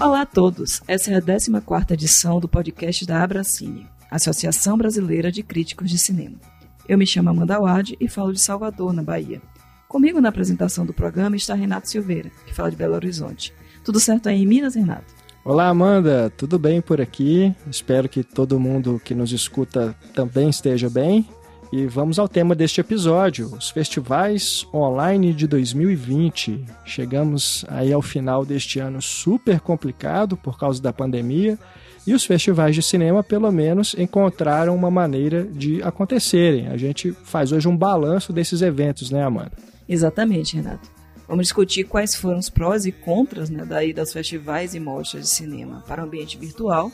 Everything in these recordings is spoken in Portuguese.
Olá a todos, essa é a 14ª edição do podcast da Abracine, Associação Brasileira de Críticos de Cinema. Eu me chamo Amanda Wade e falo de Salvador, na Bahia. Comigo na apresentação do programa está Renato Silveira, que fala de Belo Horizonte. Tudo certo aí em Minas, Renato? Olá, Amanda, tudo bem por aqui? Espero que todo mundo que nos escuta também esteja bem. E vamos ao tema deste episódio, os festivais online de 2020. Chegamos aí ao final deste ano super complicado por causa da pandemia e os festivais de cinema, pelo menos, encontraram uma maneira de acontecerem. A gente faz hoje um balanço desses eventos, né, Amanda? Exatamente, Renato. Vamos discutir quais foram os prós e contras né, daí dos festivais e mostras de cinema para o ambiente virtual,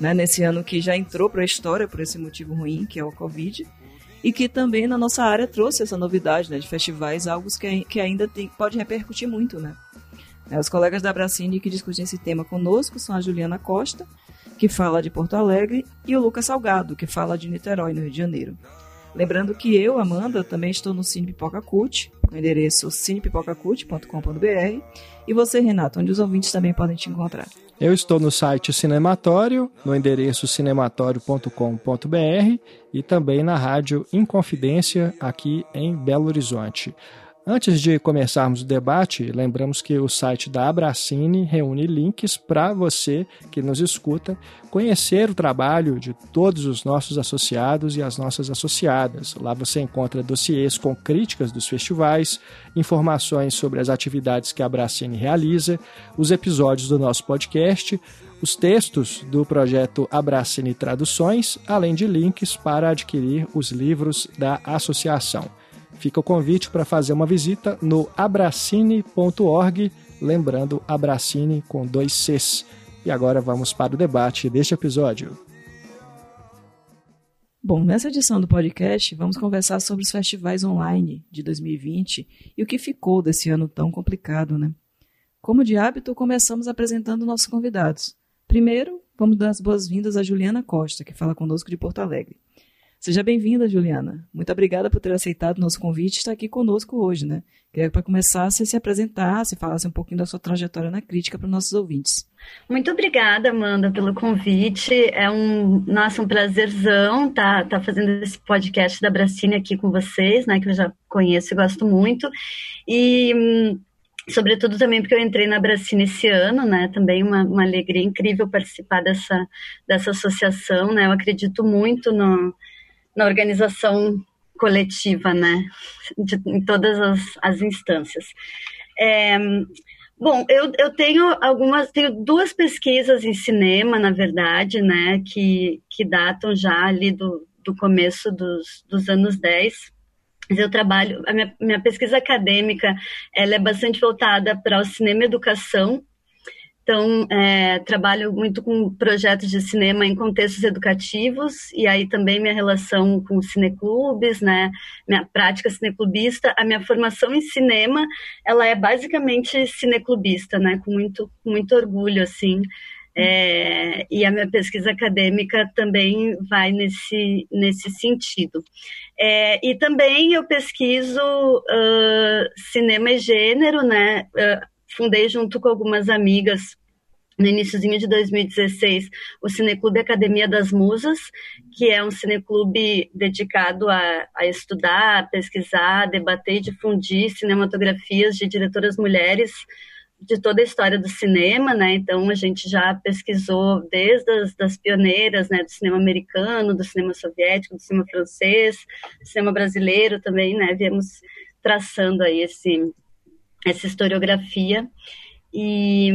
né, nesse ano que já entrou para a história por esse motivo ruim, que é o Covid, e que também na nossa área trouxe essa novidade né, de festivais, algo que, que ainda tem, pode repercutir muito. Né? É, os colegas da Bracine que discutem esse tema conosco são a Juliana Costa, que fala de Porto Alegre, e o Lucas Salgado, que fala de Niterói, no Rio de Janeiro. Lembrando que eu, Amanda, também estou no Cine Pipoca Cult, no endereço cinepipocacult.com.br. E você, Renato, onde os ouvintes também podem te encontrar? Eu estou no site Cinematório, no endereço cinematório.com.br e também na rádio Inconfidência, aqui em Belo Horizonte. Antes de começarmos o debate, lembramos que o site da Abracine reúne links para você que nos escuta conhecer o trabalho de todos os nossos associados e as nossas associadas. Lá você encontra dossiês com críticas dos festivais, informações sobre as atividades que a Abracine realiza, os episódios do nosso podcast, os textos do projeto Abracine Traduções, além de links para adquirir os livros da associação. Fica o convite para fazer uma visita no abracine.org, lembrando Abracine com dois Cs. E agora vamos para o debate deste episódio. Bom, nessa edição do podcast, vamos conversar sobre os festivais online de 2020 e o que ficou desse ano tão complicado, né? Como de hábito, começamos apresentando nossos convidados. Primeiro, vamos dar as boas-vindas a Juliana Costa, que fala conosco de Porto Alegre. Seja bem-vinda, Juliana. Muito obrigada por ter aceitado o nosso convite e estar aqui conosco hoje, né? Queria para começar você se apresentasse, falasse um pouquinho da sua trajetória na crítica para os nossos ouvintes. Muito obrigada, Amanda, pelo convite. É um, nossa, um prazerzão estar tá, tá fazendo esse podcast da Bracine aqui com vocês, né? Que eu já conheço e gosto muito. E sobretudo também porque eu entrei na Bracine esse ano, né? Também uma, uma alegria incrível participar dessa, dessa associação, né? Eu acredito muito no na organização coletiva, né, de, em todas as, as instâncias. É, bom, eu, eu tenho algumas, tenho duas pesquisas em cinema, na verdade, né, que, que datam já ali do, do começo dos, dos anos 10. Eu trabalho, a minha, minha pesquisa acadêmica, ela é bastante voltada para o cinema educação, então, é, trabalho muito com projetos de cinema em contextos educativos, e aí também minha relação com cineclubes, né, minha prática cineclubista, a minha formação em cinema, ela é basicamente cineclubista, né, com muito, muito orgulho, assim, é, e a minha pesquisa acadêmica também vai nesse, nesse sentido. É, e também eu pesquiso uh, cinema e gênero, né, uh, fundei junto com algumas amigas no iníciozinho de 2016 o Cineclube Academia das Musas, que é um cineclube dedicado a, a estudar, pesquisar, debater e difundir cinematografias de diretoras mulheres de toda a história do cinema, né? Então a gente já pesquisou desde as das pioneiras, né, do cinema americano, do cinema soviético, do cinema francês, do cinema brasileiro também, né? Viemos traçando aí esse essa historiografia. E,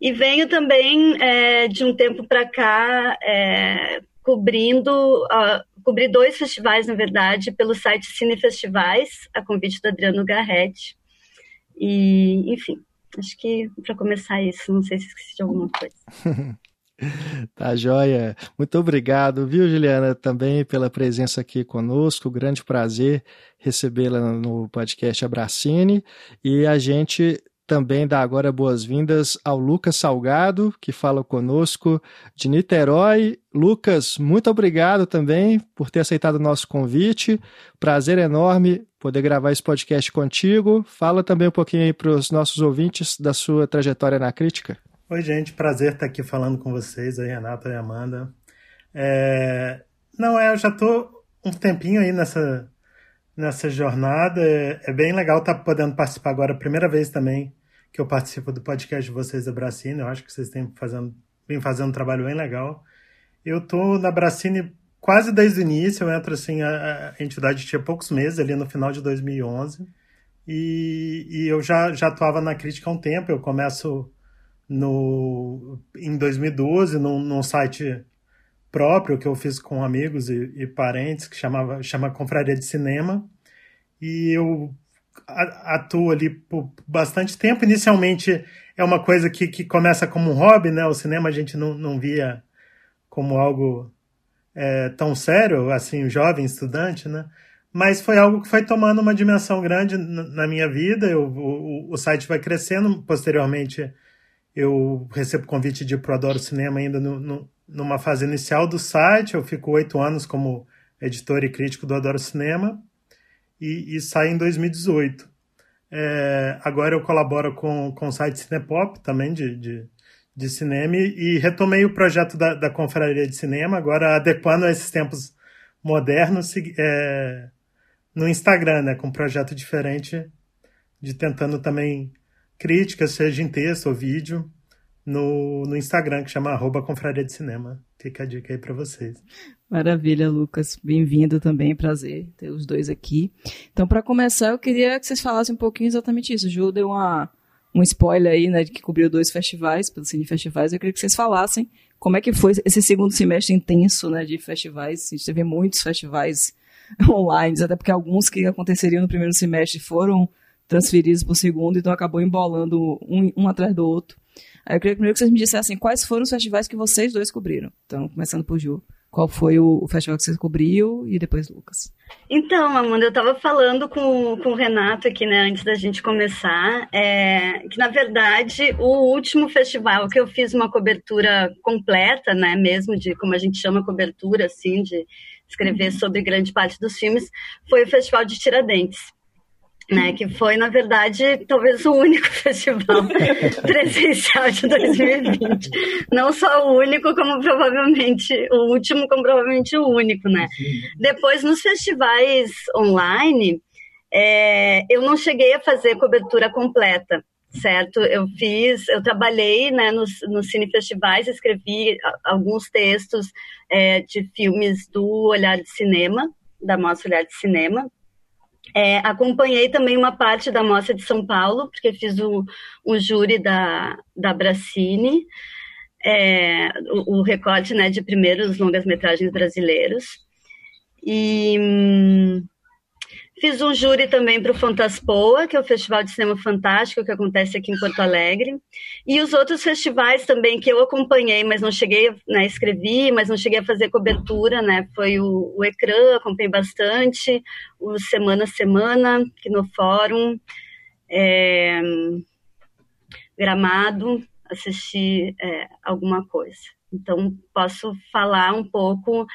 e venho também é, de um tempo para cá é, cobrindo, uh, cobri dois festivais, na verdade, pelo site Cine Festivais, a convite do Adriano Garretti. E, enfim, acho que para começar isso, não sei se esqueci de alguma coisa. Tá joia. Muito obrigado, viu, Juliana, também pela presença aqui conosco. Grande prazer recebê-la no podcast Abracine. E a gente também dá agora boas-vindas ao Lucas Salgado, que fala conosco de Niterói. Lucas, muito obrigado também por ter aceitado o nosso convite. Prazer enorme poder gravar esse podcast contigo. Fala também um pouquinho aí para os nossos ouvintes da sua trajetória na crítica. Oi, gente, prazer estar aqui falando com vocês, aí, Renata e Amanda. É... Não, é, eu já tô um tempinho aí nessa, nessa jornada. É, é bem legal estar podendo participar agora, primeira vez também que eu participo do podcast de vocês da Bracine. Eu acho que vocês têm fazendo, bem fazendo um trabalho bem legal. Eu tô na Bracine quase desde o início. Eu entro assim, a, a entidade tinha poucos meses, ali no final de 2011. E, e eu já, já atuava na crítica há um tempo. Eu começo no, em 2012 num, num site próprio que eu fiz com amigos e, e, parentes que chamava chama Confraria de Cinema. E eu atuo ali por bastante tempo. Inicialmente é uma coisa que, que começa como um hobby né? O cinema a gente não, não via como algo é, tão sério assim jovem estudante né? Mas foi algo que foi tomando uma dimensão grande na minha vida. Eu, o, o site vai crescendo. Posteriormente eu recebo convite de ir para Adoro Cinema ainda no, no, numa fase inicial do site. Eu fico oito anos como editor e crítico do Adoro Cinema e, e saio em 2018. É, agora eu colaboro com, com o site Cinepop, também de, de, de cinema, e, e retomei o projeto da, da Confraria de Cinema, agora adequando a esses tempos modernos é, no Instagram, né, com um projeto diferente, de tentando também críticas, seja em texto ou vídeo, no, no Instagram, que chama arroba Confraria de Cinema. Fica a dica aí para vocês. Maravilha, Lucas. Bem-vindo também, prazer ter os dois aqui. Então, para começar, eu queria que vocês falassem um pouquinho exatamente isso. O Ju deu uma, um spoiler aí, né, de que cobriu dois festivais, pelos Cine Festivais. Eu queria que vocês falassem como é que foi esse segundo semestre intenso, né, de festivais. A gente teve muitos festivais online, até porque alguns que aconteceriam no primeiro semestre foram transferidos para o segundo, então acabou embolando um, um atrás do outro. Aí eu queria primeiro que vocês me dissessem quais foram os festivais que vocês dois cobriram. Então, começando por Ju. Qual foi o, festival que você cobriu e depois Lucas? Então, Amanda, eu estava falando com, com o Renato aqui, né, antes da gente começar, é, que na verdade o último festival que eu fiz uma cobertura completa, né, mesmo de como a gente chama cobertura, assim, de escrever sobre grande parte dos filmes, foi o Festival de Tiradentes né, que foi, na verdade, talvez o único festival presencial de 2020. Não só o único, como provavelmente o último, como provavelmente o único, né? Depois, nos festivais online, é, eu não cheguei a fazer cobertura completa, certo? Eu fiz, eu trabalhei né, nos, nos cinefestivais, escrevi alguns textos é, de filmes do Olhar de Cinema, da Mostra Olhar de Cinema, é, acompanhei também uma parte da Mostra de São Paulo, porque fiz o, o júri da, da Bracine, é, o, o, recorte né, de primeiros longas-metragens brasileiros. E hum, Fiz um júri também para o Fantaspoa, que é o Festival de Cinema Fantástico que acontece aqui em Porto Alegre. E os outros festivais também que eu acompanhei, mas não cheguei, né, escrevi, mas não cheguei a fazer cobertura, né? Foi o, o Ecrã, acompanhei bastante, o Semana a Semana, aqui no Fórum, é, Gramado, assisti é, alguma coisa. Então, posso falar um pouco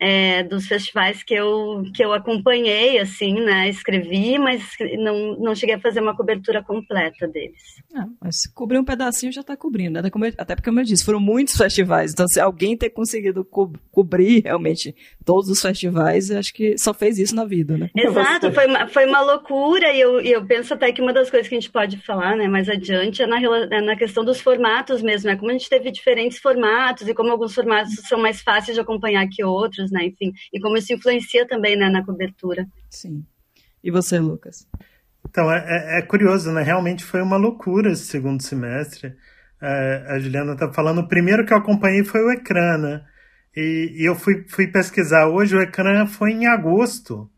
é, dos festivais que eu, que eu acompanhei, assim, né? Escrevi, mas não, não cheguei a fazer uma cobertura completa deles. Ah, mas cobrir um pedacinho já está cobrindo, né? Até porque, como eu disse, foram muitos festivais. Então, se alguém ter conseguido co cobrir realmente todos os festivais, acho que só fez isso na vida, né? Exato, foi uma, foi uma loucura e eu, eu penso até que uma das coisas que a gente pode falar, né, mais adiante é na, é na questão dos formatos mesmo, né? Como a gente teve diferentes formatos e como alguns formatos são mais fáceis de acompanhar que outros, né? Enfim, e como isso influencia também né, na cobertura. Sim. E você, Lucas? Então, é, é, é curioso, né? Realmente foi uma loucura esse segundo semestre. É, a Juliana está falando, o primeiro que eu acompanhei foi o Ecrã, né? E, e, eu fui, fui pesquisar hoje, o Ecrã foi em agosto.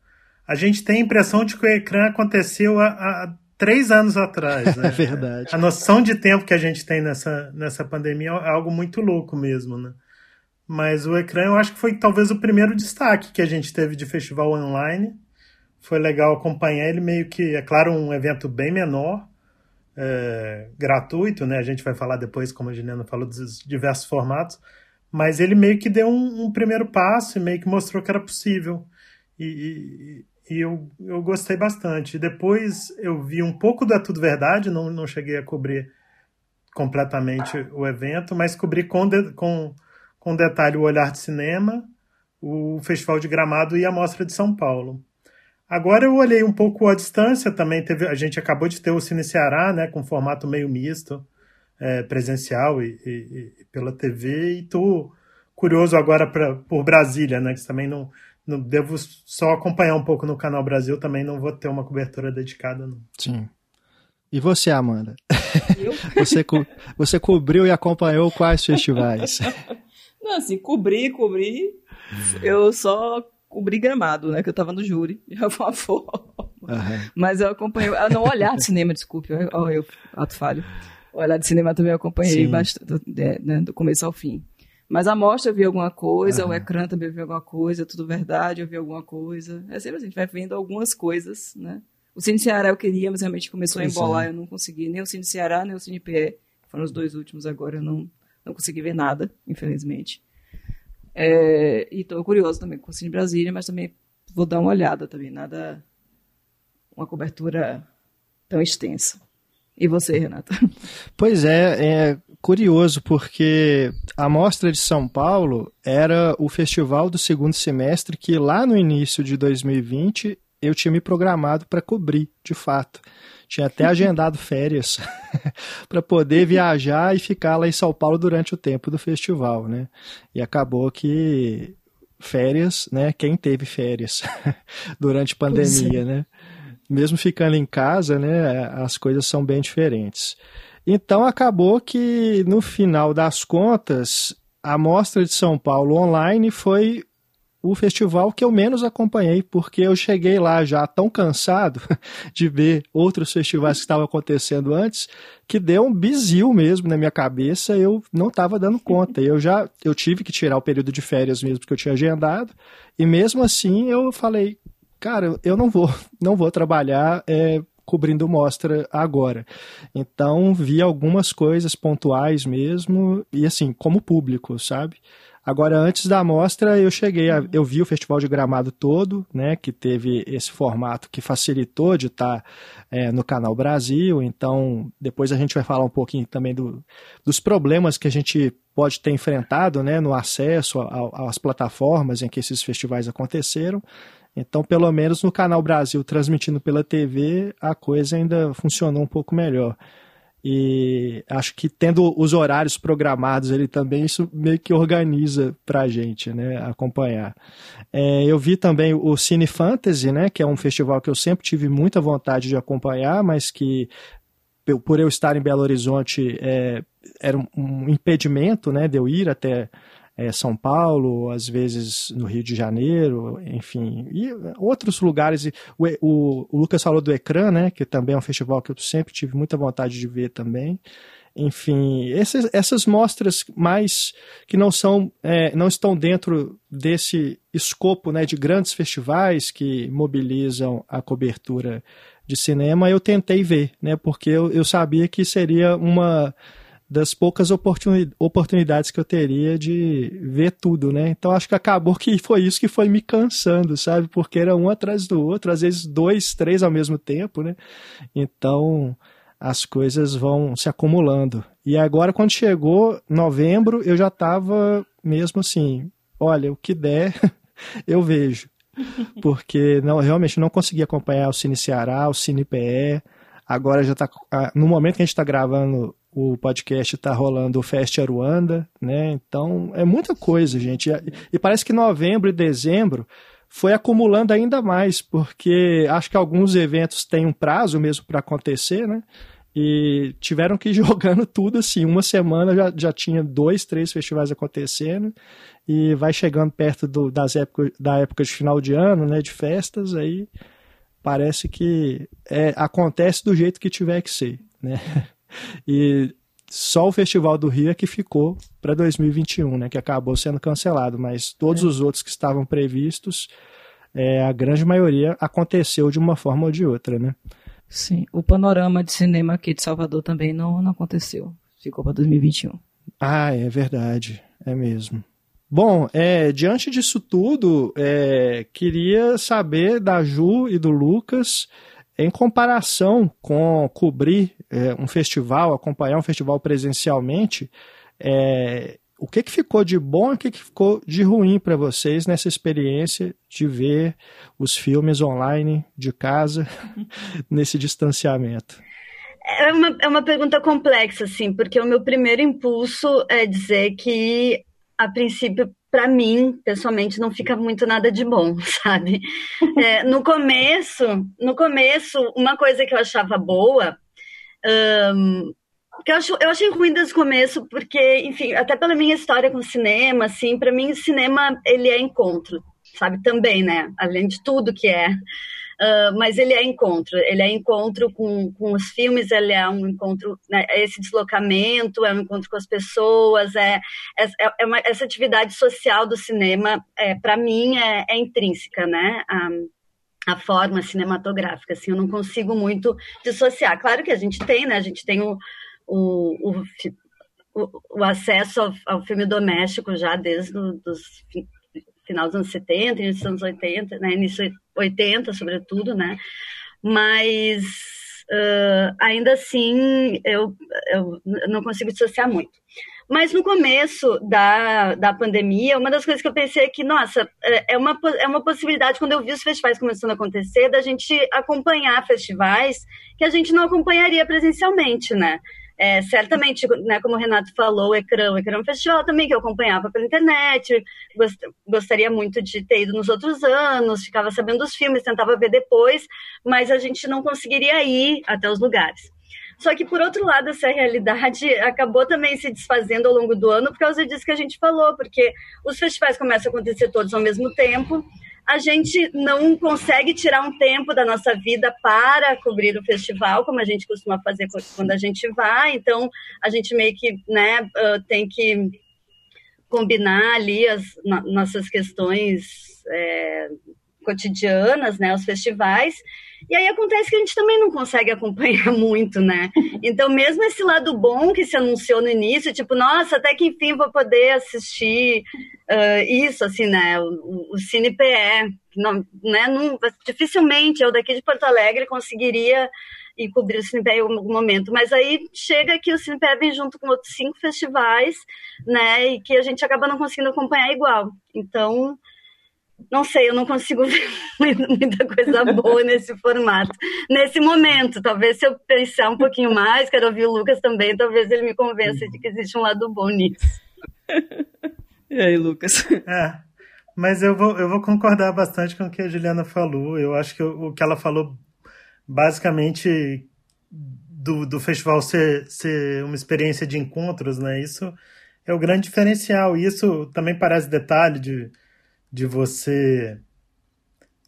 A gente tem a impressão de que o Ecrã aconteceu há, há três anos atrás. Né? É verdade. A noção de tempo que a gente tem nessa, nessa pandemia é algo muito louco mesmo, né? Mas o ecrã eu acho que foi talvez o primeiro destaque que a gente teve de festival online. Foi legal acompanhar ele, meio que, é claro, um evento bem menor, é, gratuito, né? A gente vai falar depois, como a Juliana falou, dos diversos formatos. Mas ele meio que deu um, um primeiro passo e meio que mostrou que era possível. E, e, e eu, eu gostei bastante. Depois eu vi um pouco da Tudo Verdade, não, não cheguei a cobrir completamente o evento, mas cobri com, de, com, com detalhe o Olhar de Cinema, o Festival de Gramado e a Mostra de São Paulo. Agora eu olhei um pouco à distância também, teve, a gente acabou de ter o Cine Ceará, né, com formato meio misto, é, presencial e, e, e, pela TV, e tô curioso agora pra, por Brasília, né, que também não, não devo só acompanhar um pouco no Canal Brasil, também não vou ter uma cobertura dedicada. Não. Sim. E você, Amanda? Eu? você, co você cobriu e acompanhou quais festivais? Não, assim, cobri, cobri. Eu só cobri gramado, né? Que eu tava no júri, de alguma forma. Uhum. Mas eu acompanhei. Ah, não, olhar de cinema, desculpe. Eu, eu, ato falho. Olhar de cinema também eu acompanhei Sim. bastante, né, do começo ao fim. Mas a mostra eu vi alguma coisa, uhum. o ecrã também eu vi alguma coisa, tudo verdade, eu vi alguma coisa. É sempre assim, a gente vai vendo algumas coisas, né? O Cine Ceará eu queria, mas realmente começou a embolar, é. eu não consegui. Nem o Cine Ceará, nem o Cine PE. Foram os dois últimos agora, eu não, não consegui ver nada, infelizmente. É, e estou curioso também com o Cine Brasília, mas também vou dar uma olhada também, nada. Uma cobertura tão extensa. E você, Renata? Pois é, é curioso porque a Mostra de São Paulo era o festival do segundo semestre que lá no início de 2020 eu tinha me programado para cobrir, de fato. Tinha até agendado férias para poder viajar e ficar lá em São Paulo durante o tempo do festival, né? E acabou que férias, né? Quem teve férias durante a pandemia, é. né? Mesmo ficando em casa, né? As coisas são bem diferentes. Então acabou que no final das contas a mostra de São Paulo online foi o festival que eu menos acompanhei, porque eu cheguei lá já tão cansado de ver outros festivais que estavam acontecendo antes, que deu um bizil mesmo na minha cabeça, eu não estava dando conta. Eu já eu tive que tirar o período de férias mesmo que eu tinha agendado, e mesmo assim eu falei, cara, eu não vou, não vou trabalhar é, cobrindo mostra agora. Então vi algumas coisas pontuais mesmo, e assim, como público, sabe? Agora, antes da mostra, eu cheguei, a, eu vi o Festival de Gramado todo, né, que teve esse formato que facilitou de estar é, no Canal Brasil. Então, depois a gente vai falar um pouquinho também do, dos problemas que a gente pode ter enfrentado, né, no acesso às plataformas em que esses festivais aconteceram. Então, pelo menos no Canal Brasil, transmitindo pela TV, a coisa ainda funcionou um pouco melhor. E acho que tendo os horários programados ele também, isso meio que organiza pra gente, né, acompanhar. É, eu vi também o Cine Fantasy, né, que é um festival que eu sempre tive muita vontade de acompanhar, mas que por eu estar em Belo Horizonte é, era um impedimento, né, de eu ir até é, São Paulo, às vezes no Rio de Janeiro, enfim, e outros lugares. O, o, o, Lucas falou do Ecrã, né, que também é um festival que eu sempre tive muita vontade de ver também. Enfim, essas, essas mostras mais que não são, é, não estão dentro desse escopo né, de grandes festivais que mobilizam a cobertura de cinema, eu tentei ver, né, porque eu, eu sabia que seria uma das poucas oportunidades que eu teria de ver tudo, né? Então acho que acabou que foi isso que foi me cansando, sabe? Porque era um atrás do outro, às vezes dois, três ao mesmo tempo, né? Então as coisas vão se acumulando. E agora, quando chegou novembro, eu já estava mesmo assim: olha, o que der, eu vejo. Porque não, realmente não consegui acompanhar o Cine Ceará, o Cine PE. Agora já está. No momento que a gente está gravando o podcast está rolando o Fest Aruanda, né? Então é muita coisa, gente. E parece que novembro e dezembro foi acumulando ainda mais, porque acho que alguns eventos têm um prazo mesmo para acontecer, né? E tiveram que ir jogando tudo assim. Uma semana já, já tinha dois, três festivais acontecendo, e vai chegando perto do, das época, da época de final de ano, né? De festas, aí parece que é, acontece do jeito que tiver que ser, né? E só o Festival do Rio é que ficou para 2021, né, que acabou sendo cancelado, mas todos é. os outros que estavam previstos, é, a grande maioria aconteceu de uma forma ou de outra, né? Sim, o panorama de cinema aqui de Salvador também não, não aconteceu, ficou para 2021. Ah, é verdade, é mesmo. Bom, é, diante disso tudo, é, queria saber da Ju e do Lucas em comparação com cobrir é, um festival, acompanhar um festival presencialmente, é, o que, que ficou de bom e o que, que ficou de ruim para vocês nessa experiência de ver os filmes online de casa nesse distanciamento? É uma, é uma pergunta complexa, assim, porque o meu primeiro impulso é dizer que, a princípio, para mim, pessoalmente, não fica muito nada de bom, sabe? É, no começo, no começo, uma coisa que eu achava boa, um, que eu, acho, eu achei ruim desde o começo, porque, enfim, até pela minha história com cinema, assim, para mim, cinema, ele é encontro, sabe? Também, né? Além de tudo que é. Uh, mas ele é encontro, ele é encontro com, com os filmes, ele é um encontro, né, esse deslocamento, é um encontro com as pessoas, é, é, é uma, essa atividade social do cinema, é, para mim, é, é, intrínseca, né? a forma cinematográfica, assim, eu não consigo muito dissociar. Claro que a gente tem, né? A gente tem o, o, o, o acesso ao, ao, filme doméstico já desde os final dos anos 70, início dos anos 80, né, início 80, sobretudo, né, mas uh, ainda assim eu, eu não consigo dissociar muito. Mas no começo da, da pandemia, uma das coisas que eu pensei é que, nossa, é, é uma, é uma possibilidade, quando eu vi os festivais começando a acontecer, da gente acompanhar festivais que a gente não acompanharia presencialmente, né? É, certamente, né, como o Renato falou, o Ecrã, o Ecrã é um festival também que eu acompanhava pela internet, gost, gostaria muito de ter ido nos outros anos, ficava sabendo dos filmes, tentava ver depois, mas a gente não conseguiria ir até os lugares. Só que, por outro lado, essa realidade acabou também se desfazendo ao longo do ano por causa disso que a gente falou, porque os festivais começam a acontecer todos ao mesmo tempo, a gente não consegue tirar um tempo da nossa vida para cobrir o festival, como a gente costuma fazer quando a gente vai. Então, a gente meio que né, tem que combinar ali as nossas questões é, cotidianas, né, os festivais. E aí acontece que a gente também não consegue acompanhar muito, né? Então, mesmo esse lado bom que se anunciou no início, tipo, nossa, até que enfim vou poder assistir uh, isso, assim, né? O, o Cine PE, não, né? Não, dificilmente eu daqui de Porto Alegre conseguiria ir cobrir o Cinepé em algum momento. Mas aí chega que o Cinepé vem junto com outros cinco festivais, né? E que a gente acaba não conseguindo acompanhar igual. Então, não sei, eu não consigo ver muita coisa boa nesse formato. Nesse momento, talvez se eu pensar um pouquinho mais, quero ouvir o Lucas também, talvez ele me convença de que existe um lado bom nisso. E aí, Lucas? É, mas eu vou, eu vou concordar bastante com o que a Juliana falou. Eu acho que o, o que ela falou, basicamente, do, do festival ser, ser uma experiência de encontros, né? Isso é o grande diferencial. Isso também parece detalhe de de você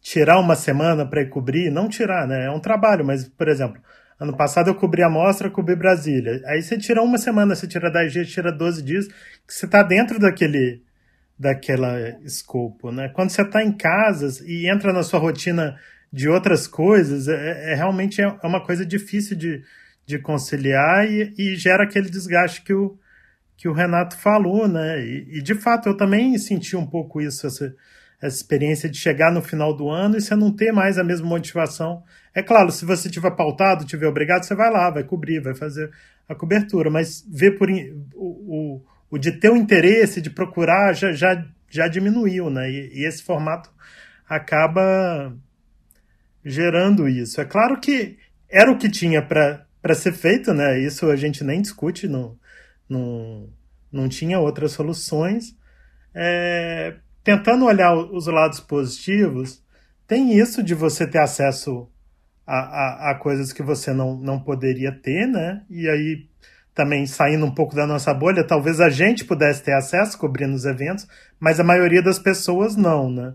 tirar uma semana para cobrir, não tirar, né? É um trabalho, mas, por exemplo, ano passado eu cobri a mostra, cobri Brasília. Aí você tira uma semana, você tira 10 dias, tira 12 dias, que você está dentro daquele daquela escopo, né? Quando você está em casa e entra na sua rotina de outras coisas, é, é realmente é uma coisa difícil de, de conciliar e, e gera aquele desgaste que o, que o Renato falou, né? E, e, de fato eu também senti um pouco isso, essa, essa experiência de chegar no final do ano e você não ter mais a mesma motivação. É claro, se você tiver pautado, tiver obrigado, você vai lá, vai cobrir, vai fazer a cobertura, mas ver por o, o, o de ter o interesse de procurar já, já, já diminuiu, né? E, e esse formato acaba gerando isso. É claro que era o que tinha para ser feito, né? Isso a gente nem discute no, não, não tinha outras soluções. É, tentando olhar os lados positivos, tem isso de você ter acesso a, a, a, coisas que você não, não poderia ter, né? E aí, também saindo um pouco da nossa bolha, talvez a gente pudesse ter acesso cobrindo os eventos, mas a maioria das pessoas não, né?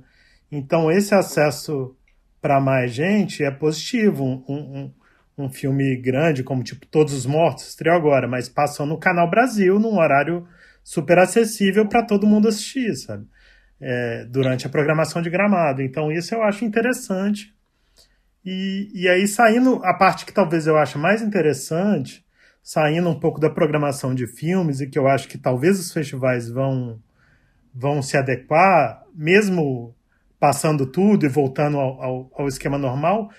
Então, esse acesso para mais gente é positivo. Um, um, um filme grande, como tipo Todos os Mortos, estreou agora, mas passou no Canal Brasil, num horário super acessível para todo mundo assistir, sabe? É, durante a programação de gramado. Então, isso eu acho interessante. E, e aí, saindo a parte que talvez eu ache mais interessante, saindo um pouco da programação de filmes, e que eu acho que talvez os festivais vão, vão se adequar, mesmo passando tudo e voltando ao, ao, ao esquema normal,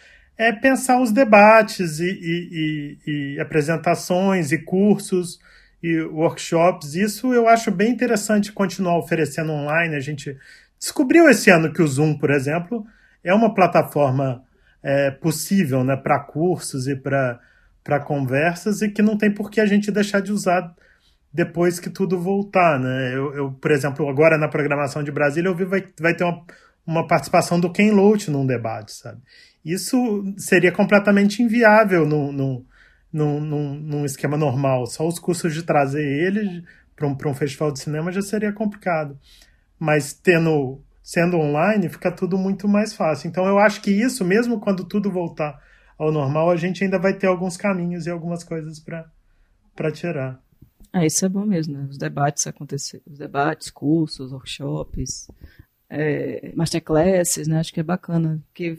é pensar os debates e, e, e, e apresentações e cursos e workshops. Isso eu acho bem interessante continuar oferecendo online. A gente descobriu esse ano que o Zoom, por exemplo, é uma plataforma é, possível né, para cursos e para conversas e que não tem por que a gente deixar de usar depois que tudo voltar. Né? Eu, eu por exemplo, agora na programação de Brasília, eu vi vai, vai ter uma, uma participação do Ken Loach num debate, sabe? Isso seria completamente inviável no, no, num, num, num esquema normal. Só os custos de trazer ele para um, um festival de cinema já seria complicado. Mas tendo sendo online, fica tudo muito mais fácil. Então eu acho que isso, mesmo quando tudo voltar ao normal, a gente ainda vai ter alguns caminhos e algumas coisas para tirar. É, isso é bom mesmo, né? Os debates acontecer, os debates, cursos, workshops, é, masterclasses, né? Acho que é bacana, que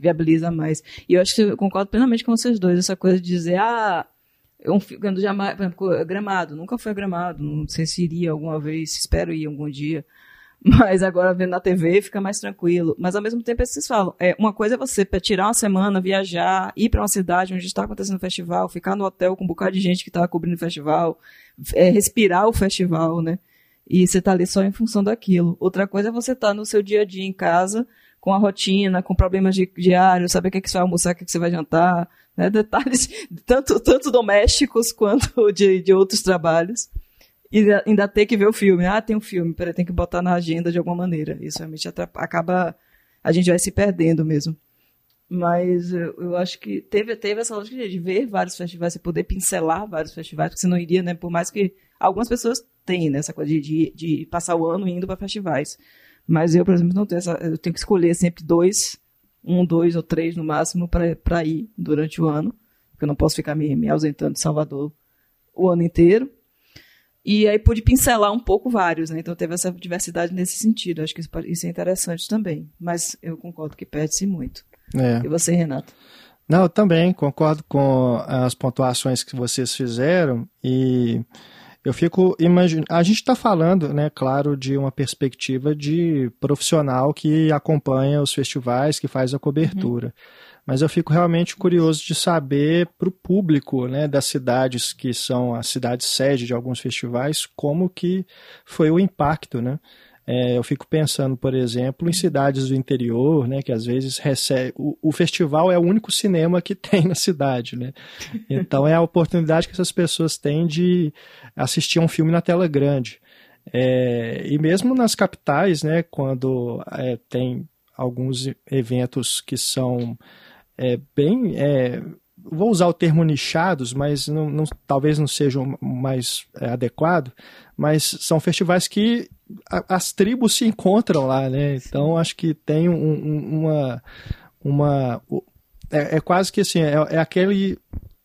viabiliza mais. E eu acho que eu concordo plenamente com vocês dois, essa coisa de dizer, ah, um quando jamais, exemplo, gramado, nunca foi gramado, não sei se iria alguma vez, espero ir algum dia. Mas agora vendo na TV fica mais tranquilo. Mas ao mesmo tempo, é vocês falam, é, uma coisa é você tirar uma semana, viajar, ir para uma cidade onde está acontecendo o festival, ficar no hotel com um bocado de gente que está cobrindo o festival, é, respirar o festival, né? E você tá ali só em função daquilo. Outra coisa é você estar tá no seu dia a dia em casa, com a rotina, com problemas diários, saber o que, é que você vai almoçar, o que, é que você vai jantar, né? Detalhes tanto, tanto domésticos quanto de, de outros trabalhos. E ainda ter que ver o filme. Ah, tem um filme, peraí, tem que botar na agenda de alguma maneira. Isso realmente acaba. A gente vai se perdendo mesmo. Mas eu, acho que teve, teve essa lógica de ver vários festivais, e poder pincelar vários festivais, porque você não iria, né? Por mais que algumas pessoas têm né, essa coisa de, de, de passar o ano indo para festivais. Mas eu, por exemplo, não tenho essa. Eu tenho que escolher sempre dois, um, dois ou três no máximo para ir durante o ano. Porque eu não posso ficar me, me ausentando de Salvador o ano inteiro. E aí pude pincelar um pouco vários, né? Então teve essa diversidade nesse sentido. Acho que isso é interessante também. Mas eu concordo que perde-se muito. É. E você, Renato? Não, eu também concordo com as pontuações que vocês fizeram. E eu fico imaginando. A gente está falando, né, claro, de uma perspectiva de profissional que acompanha os festivais, que faz a cobertura. Uhum. Mas eu fico realmente curioso de saber para o público né, das cidades que são as cidades sede de alguns festivais, como que foi o impacto, né? É, eu fico pensando, por exemplo, em cidades do interior, né, que às vezes recebe. O, o, festival é o único cinema que tem na cidade, né? Então é a oportunidade que essas pessoas têm de assistir um filme na tela grande. É, e mesmo nas capitais, né, quando é, tem alguns eventos que são é, bem é, vou usar o termo nichados, mas não, não, talvez não seja o mais é, adequado, mas são festivais que a, as tribos se encontram lá, né? Então acho que tem um, um, uma. uma é, é, quase que assim, é, é, aquele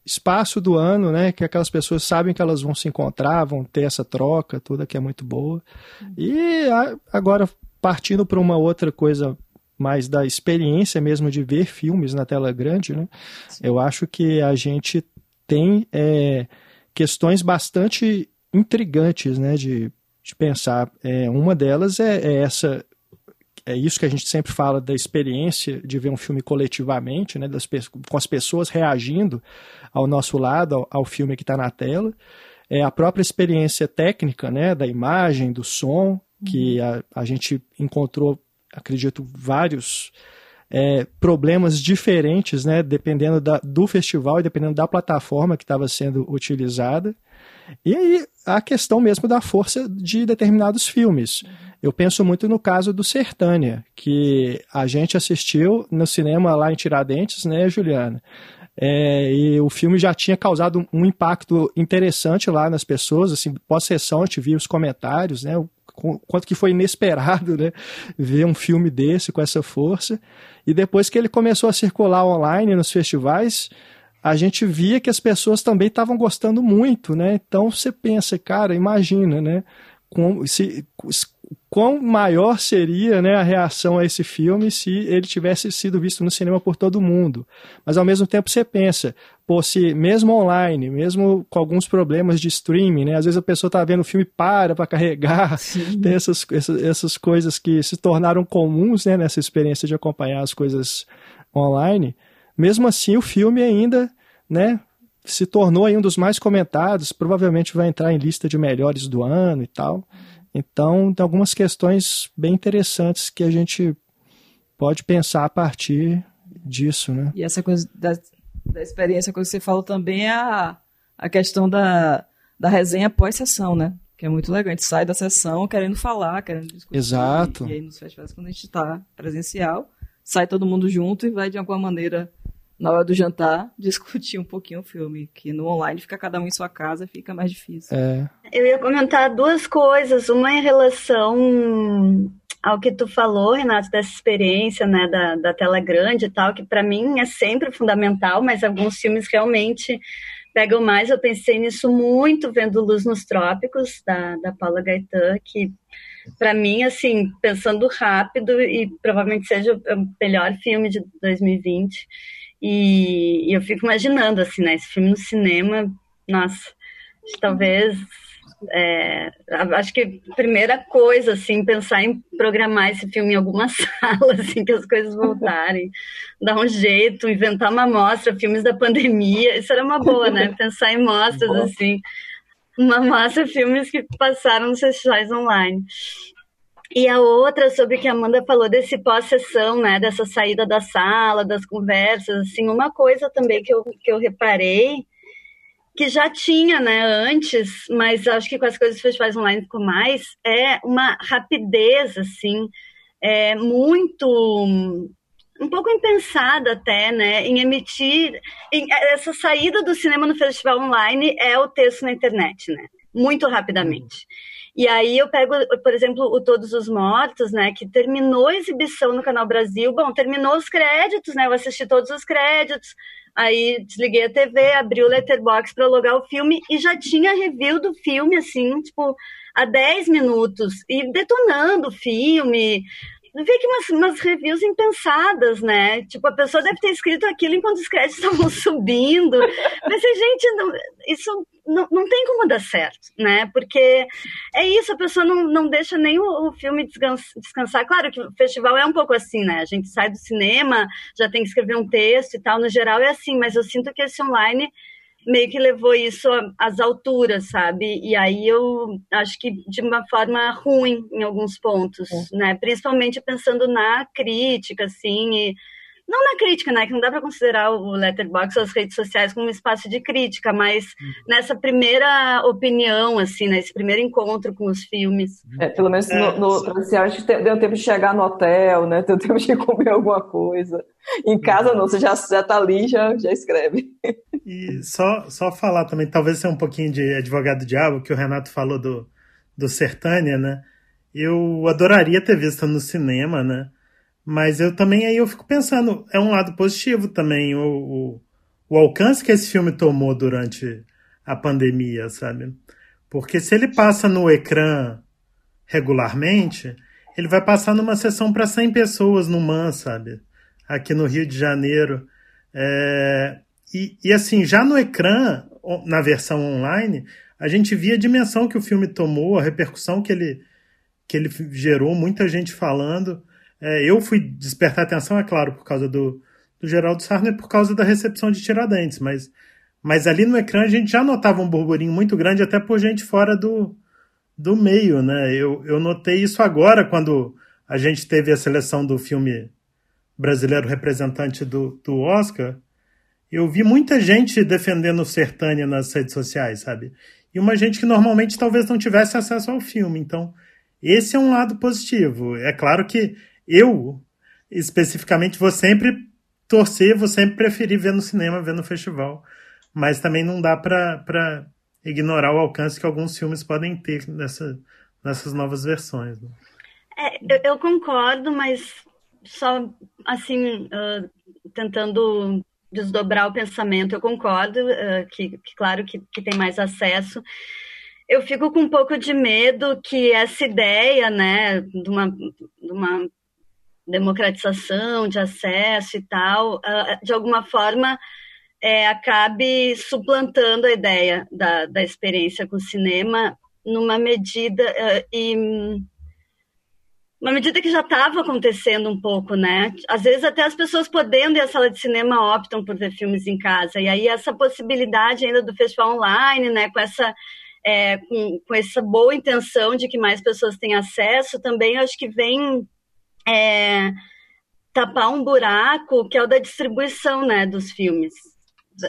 espaço do ano, né? Que aquelas pessoas sabem que elas vão se encontrar, vão ter essa troca, toda que é muito boa. E a, agora, partindo para uma outra coisa mais da experiência mesmo de ver filmes na tela grande, né? Eu acho que a gente tem é, questões bastante intrigantes, né? De, de pensar. É, uma delas é, é, essa é isso que a gente sempre fala da experiência de ver um filme coletivamente, né, das, com as pessoas reagindo ao nosso lado, ao, ao filme que está na tela. É a própria experiência técnica, né, da imagem, do som, que uhum. a, a gente encontrou acredito, vários é, problemas diferentes, né, dependendo da, do festival e dependendo da plataforma que estava sendo utilizada. E aí a questão mesmo da força de determinados filmes. Eu penso muito no caso do Sertânia, que a gente assistiu no cinema lá em Tiradentes, né, Juliana? É, e o filme já tinha causado um impacto interessante lá nas pessoas, assim, pós-sessão a gente via os comentários, né, quanto que foi inesperado, né, ver um filme desse com essa força. E depois que ele começou a circular online nos festivais, a gente via que as pessoas também estavam gostando muito, né? Então você pensa, cara, imagina, né? Com, se, quão maior seria né, a reação a esse filme se ele tivesse sido visto no cinema por todo mundo. Mas ao mesmo tempo você pensa, pô, se mesmo online, mesmo com alguns problemas de streaming, né, às vezes a pessoa está vendo o filme para para carregar, Sim. tem essas, essas, essas coisas que se tornaram comuns né, nessa experiência de acompanhar as coisas online. mesmo assim o filme ainda, né, se tornou aí um dos mais comentados, provavelmente vai entrar em lista de melhores do ano e tal. Então, tem algumas questões bem interessantes que a gente pode pensar a partir disso, né? E essa coisa da, da experiência que você falou também é a, a questão da, da resenha pós-sessão, né? Que é muito legal. A gente sai da sessão querendo falar, querendo discutir. Exato. E, e aí nos festivais, quando a gente está presencial, sai todo mundo junto e vai de alguma maneira na hora do jantar, discutir um pouquinho o filme, que no online fica cada um em sua casa, fica mais difícil. É. Eu ia comentar duas coisas, uma em relação ao que tu falou, Renato, dessa experiência, né, da, da tela grande e tal, que para mim é sempre fundamental, mas alguns filmes realmente pegam mais. Eu pensei nisso muito vendo Luz nos Trópicos, da, da Paula Gaetan, que para mim, assim, pensando rápido, e provavelmente seja o melhor filme de 2020, e, e, eu fico imaginando, assim, né? Esse filme no cinema, nossa, talvez. É, acho que a primeira coisa, assim, pensar em programar esse filme em alguma sala, assim, que as coisas voltarem, dar um jeito, inventar uma mostra, filmes da pandemia, isso era uma boa, né? Pensar em mostras, assim, uma mostra, filmes que passaram nos festivais online. E a outra sobre o que a Amanda falou desse pós-sessão, né, dessa saída da sala, das conversas, assim, uma coisa também que eu, que eu reparei, que já tinha, né, antes, mas acho que com as coisas dos festivais online ficou mais, é uma rapidez, assim, é muito um pouco impensada até, né, em emitir em, essa saída do cinema no festival online é o texto na internet, né, muito rapidamente. E aí eu pego, por exemplo, o Todos os Mortos, né, que terminou a exibição no Canal Brasil. Bom, terminou os créditos, né? Eu assisti todos os créditos. Aí desliguei a TV, abri o Letterbox para logar o filme e já tinha review do filme assim, tipo, há 10 minutos e detonando o filme, vi que umas, umas reviews impensadas, né? Tipo, a pessoa deve ter escrito aquilo enquanto os créditos estavam subindo. Mas, gente, não, isso não, não tem como dar certo, né? Porque é isso, a pessoa não, não deixa nem o, o filme descansar. Claro que o festival é um pouco assim, né? A gente sai do cinema, já tem que escrever um texto e tal. No geral é assim, mas eu sinto que esse online meio que levou isso às alturas, sabe? E aí eu acho que de uma forma ruim em alguns pontos, é. né? Principalmente pensando na crítica, assim, e não na crítica, né? Que não dá para considerar o Letterboxd, as redes sociais como um espaço de crítica, mas uhum. nessa primeira opinião, assim, nesse primeiro encontro com os filmes. É, pelo menos é, no, no presencial a gente deu tempo de chegar no hotel, né? Deu tempo de comer alguma coisa. Em casa não, você já, já tá ali, já, já escreve. E só, só falar também, talvez ser um pouquinho de advogado do diabo, que o Renato falou do, do Sertânia, né? Eu adoraria ter visto no cinema, né? Mas eu também aí eu fico pensando, é um lado positivo também o, o, o alcance que esse filme tomou durante a pandemia, sabe? Porque se ele passa no ecrã regularmente, ele vai passar numa sessão para 100 pessoas no MAN, sabe? Aqui no Rio de Janeiro. É... E, e assim, já no ecrã, na versão online, a gente via a dimensão que o filme tomou, a repercussão que ele, que ele gerou, muita gente falando. É, eu fui despertar atenção, é claro, por causa do, do Geraldo Sarner, por causa da recepção de Tiradentes, mas, mas ali no ecrã a gente já notava um burburinho muito grande, até por gente fora do, do meio, né? Eu, eu notei isso agora, quando a gente teve a seleção do filme brasileiro representante do, do Oscar, eu vi muita gente defendendo o Sertânia nas redes sociais, sabe? E uma gente que normalmente talvez não tivesse acesso ao filme. Então, esse é um lado positivo. É claro que eu, especificamente, vou sempre torcer, vou sempre preferir ver no cinema, ver no festival. Mas também não dá para ignorar o alcance que alguns filmes podem ter nessa, nessas novas versões. Né? É, eu, eu, concordo, mas só assim, uh, tentando desdobrar o pensamento, eu concordo uh, que, que, claro, que, que tem mais acesso. Eu fico com um pouco de medo que essa ideia, né, de uma, de uma democratização de acesso e tal, ah, de alguma forma é, acabe suplantando a ideia da, da experiência com o cinema numa medida uh, e uma medida que já estava acontecendo um pouco, né? Às vezes até as pessoas podendo ir à sala de cinema optam por ver filmes em casa. E aí essa possibilidade ainda do festival online, né? Com essa é, com, com, essa boa intenção de que mais pessoas tenham acesso, também acho que vem é, tapar um buraco que é o da distribuição né, dos filmes.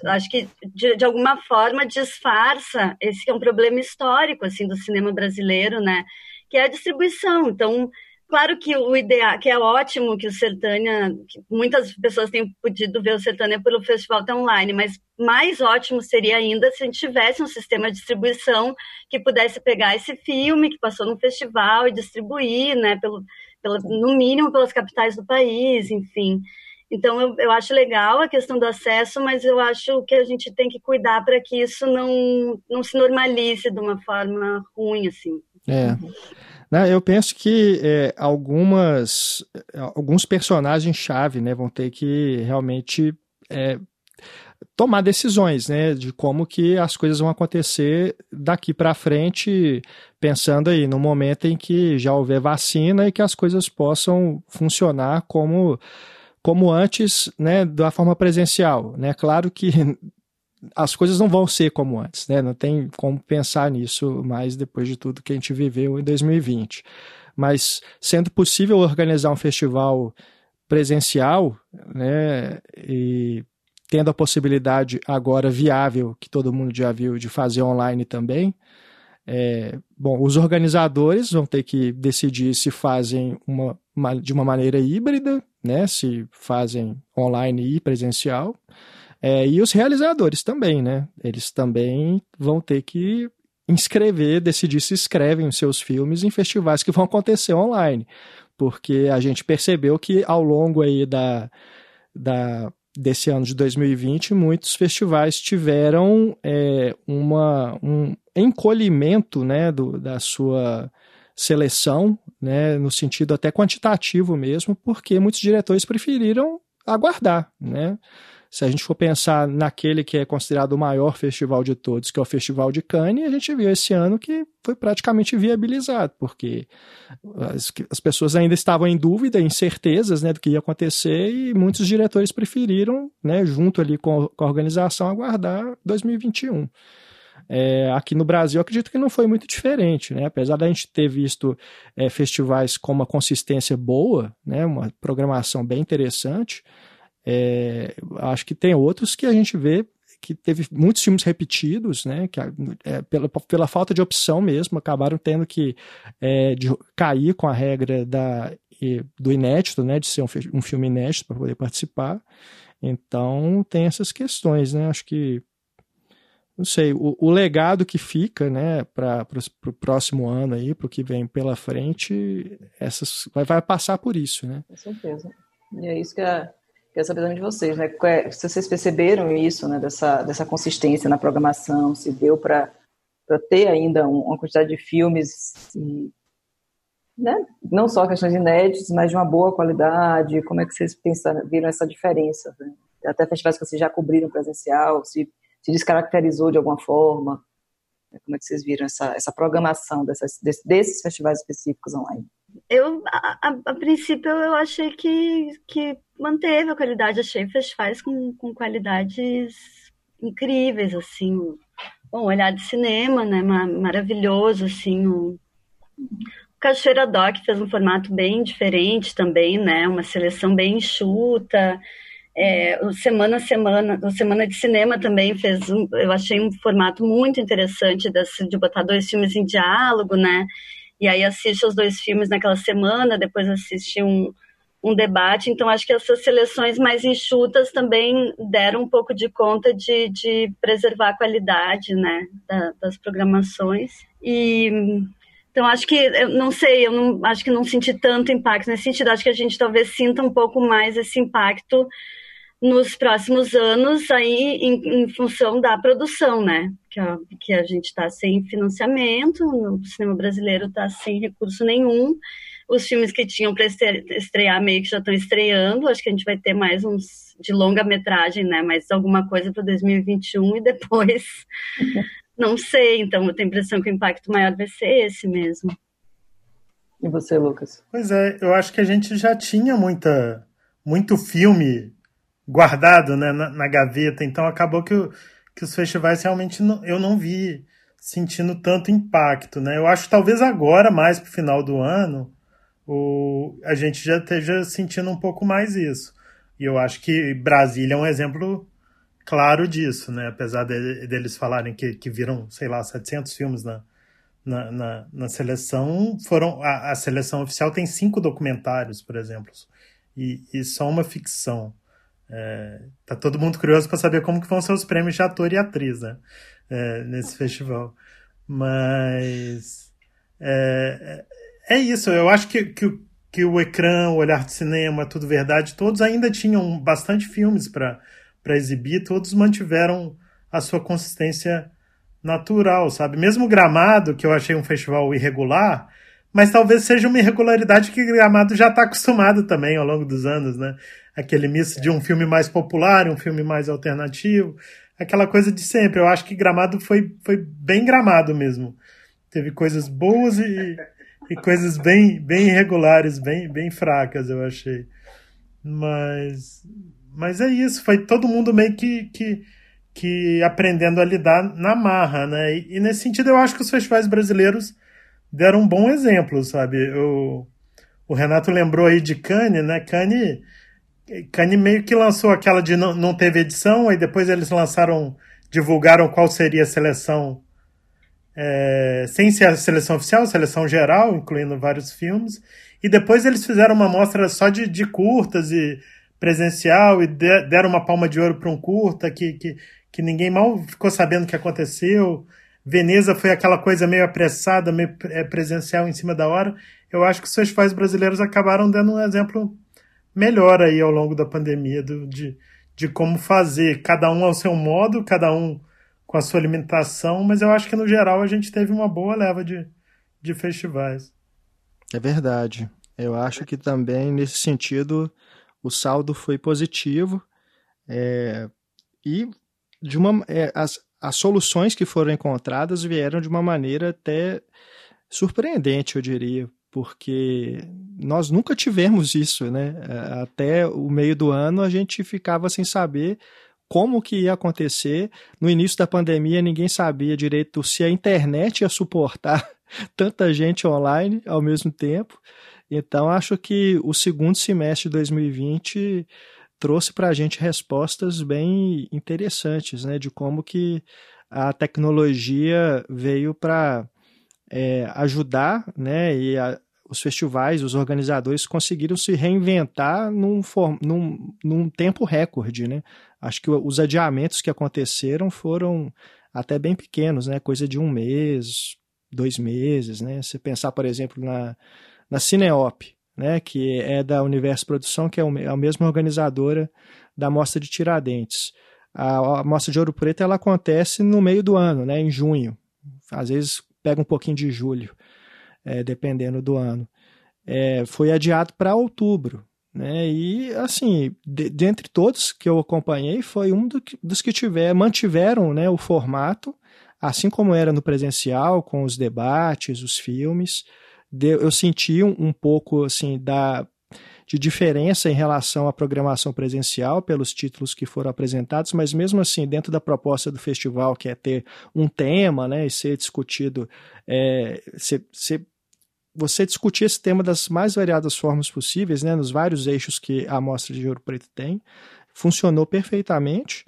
Acho que, de, de, alguma forma, disfarça esse que é um problema histórico assim do cinema brasileiro, né? Que é a distribuição. Então, Claro que o ideal, que é ótimo que o Sertânia, que muitas pessoas têm podido ver o Sertânia pelo festival tá online, mas mais ótimo seria ainda se a gente tivesse um sistema de distribuição que pudesse pegar esse filme que passou no festival e distribuir, né, pelo, pelo, no mínimo pelas capitais do país, enfim. Então, eu, eu acho legal a questão do acesso, mas eu acho que a gente tem que cuidar para que isso não, não se normalize de uma forma ruim, assim. É. Né, eu penso que é, algumas, alguns personagens-chave né, vão ter que realmente é, tomar decisões né, de como que as coisas vão acontecer daqui para frente, pensando aí no momento em que já houver vacina e que as coisas possam funcionar como como antes, né, da forma presencial, né? Claro que as coisas não vão ser como antes, né? Não tem como pensar nisso mais depois de tudo que a gente viveu em 2020. Mas sendo possível organizar um festival presencial, né, e tendo a possibilidade agora viável que todo mundo já viu de fazer online também, é, bom, os organizadores vão ter que decidir se fazem uma, uma, de uma maneira híbrida, né, se fazem online e presencial. É, e os realizadores também, né? Eles também vão ter que inscrever, decidir se escrevem os seus filmes em festivais que vão acontecer online. Porque a gente percebeu que ao longo aí da, da, desse ano de 2020, muitos festivais tiveram é, uma, um encolhimento né, do, da sua seleção, né, no sentido até quantitativo mesmo, porque muitos diretores preferiram aguardar, né? Se a gente for pensar naquele que é considerado o maior festival de todos, que é o Festival de Cannes, a gente viu esse ano que foi praticamente viabilizado, porque as, as pessoas ainda estavam em dúvida, incertezas né, do que ia acontecer, e muitos diretores preferiram, né, junto ali com, com a organização, aguardar 2021. É, aqui no Brasil, acredito que não foi muito diferente, né? Apesar da gente ter visto é, festivais com uma consistência boa, né? Uma programação bem interessante, é, acho que tem outros que a gente vê que teve muitos filmes repetidos, né, que é, pela, pela falta de opção mesmo, acabaram tendo que é, de, cair com a regra da, do inédito, né, de ser um, um filme inédito para poder participar. Então tem essas questões, né, acho que não sei, o, o legado que fica, né, para o próximo ano aí, para o que vem pela frente, essas vai, vai passar por isso, né? Com certeza. E é isso que a Quero saber também de vocês, né? É, se vocês perceberam isso, né? Dessa, dessa consistência na programação, se deu para ter ainda uma quantidade de filmes, e, né? Não só questões inéditas, mas de uma boa qualidade. Como é que vocês pensaram, viram essa diferença? Né? Até festivais que vocês já cobriram presencial, se, se descaracterizou de alguma forma? Como é que vocês viram essa, essa programação dessas, desses festivais específicos online? Eu, a, a, a, princípio, eu achei que, que manteve a qualidade, achei festivais com, com qualidades incríveis, assim. Bom, olhar de cinema, né, maravilhoso, assim. O, o Cachoeira Doc fez um formato bem diferente também, né, uma seleção bem enxuta. É, o Semana Semana, o Semana de Cinema também fez, um, eu achei um formato muito interessante desse, de botar dois filmes em diálogo, né? E aí assiste os dois filmes naquela semana, depois assiste um, um debate. Então, acho que essas seleções mais enxutas também deram um pouco de conta de, de preservar a qualidade né, da, das programações. E então acho que eu não sei, eu não acho que não senti tanto impacto nesse sentido. Acho que a gente talvez sinta um pouco mais esse impacto nos próximos anos aí em, em função da produção, né? Que a, que a gente está sem financiamento, o cinema brasileiro está sem recurso nenhum os filmes que tinham para estrear meio que já estão estreando. Acho que a gente vai ter mais uns de longa metragem, né? Mais alguma coisa para 2021 e depois não sei. Então eu tenho a impressão que o impacto maior vai ser esse mesmo. E você, Lucas? Pois é, eu acho que a gente já tinha muita, muito filme guardado né, na, na gaveta, então acabou que, que os festivais realmente não, eu não vi sentindo tanto impacto. Né? Eu acho que talvez agora, mais para o final do ano, o, a gente já esteja sentindo um pouco mais isso. E eu acho que Brasília é um exemplo claro disso, né? Apesar de, deles falarem que, que viram, sei lá, 700 filmes na, na, na, na seleção, foram a, a, seleção oficial tem cinco documentários, por exemplo, e, e só uma ficção. É, tá todo mundo curioso para saber como que vão ser os prêmios de ator e atriz, né? É, nesse festival. Mas é, é, é isso, eu acho que, que, que o ecrã, o olhar de cinema, tudo verdade, todos ainda tinham bastante filmes para exibir, todos mantiveram a sua consistência natural, sabe? Mesmo Gramado, que eu achei um festival irregular, mas talvez seja uma irregularidade que Gramado já está acostumado também ao longo dos anos, né? Aquele misto de um filme mais popular, um filme mais alternativo, aquela coisa de sempre. Eu acho que Gramado foi, foi bem Gramado mesmo. Teve coisas boas e, e coisas bem, bem irregulares, bem, bem fracas, eu achei. Mas, mas é isso, foi todo mundo meio que, que, que aprendendo a lidar na marra, né? E, e, nesse sentido eu acho que os festivais brasileiros deram um bom exemplo, sabe? O, Renato lembrou aí de Cannes, né? Cannes, Cannes meio que lançou aquela de não, não teve edição, aí depois eles lançaram, divulgaram qual seria a seleção é, sem ser a seleção oficial, a seleção geral, incluindo vários filmes. E depois eles fizeram uma mostra só de, de curtas e presencial e de, deram uma palma de ouro para um curta que, que, que ninguém mal ficou sabendo o que aconteceu. Veneza foi aquela coisa meio apressada, meio é, presencial em cima da hora. Eu acho que os festivais brasileiros acabaram dando um exemplo melhor aí ao longo da pandemia do, de, de como fazer, cada um ao seu modo, cada um com a sua limitação, mas eu acho que no geral a gente teve uma boa leva de, de festivais. É verdade. Eu acho que também nesse sentido o saldo foi positivo é, e de uma é, as, as soluções que foram encontradas vieram de uma maneira até surpreendente, eu diria, porque nós nunca tivemos isso, né? Até o meio do ano a gente ficava sem saber como que ia acontecer. No início da pandemia, ninguém sabia direito se a internet ia suportar tanta gente online ao mesmo tempo. Então, acho que o segundo semestre de 2020 trouxe para a gente respostas bem interessantes, né, de como que a tecnologia veio para é, ajudar, né, e a, os festivais, os organizadores conseguiram se reinventar num, num, num tempo recorde, né? Acho que os adiamentos que aconteceram foram até bem pequenos, né? Coisa de um mês, dois meses, né? Se pensar, por exemplo, na, na Cineop, né? Que é da Universo Produção, que é, é a mesma organizadora da Mostra de Tiradentes. A, Mostra de Ouro Preto ela acontece no meio do ano, né? Em junho. Às vezes pega um pouquinho de julho é, dependendo do ano. É, foi adiado para outubro. Né? E, assim, de, dentre todos que eu acompanhei, foi um do dos que tiver, mantiveram né, o formato, assim como era no presencial, com os debates, os filmes. De, eu senti um, um pouco assim da de diferença em relação à programação presencial pelos títulos que foram apresentados, mas mesmo assim, dentro da proposta do festival, que é ter um tema né, e ser discutido, é, ser, ser você discutir esse tema das mais variadas formas possíveis, né, nos vários eixos que a amostra de ouro preto tem, funcionou perfeitamente.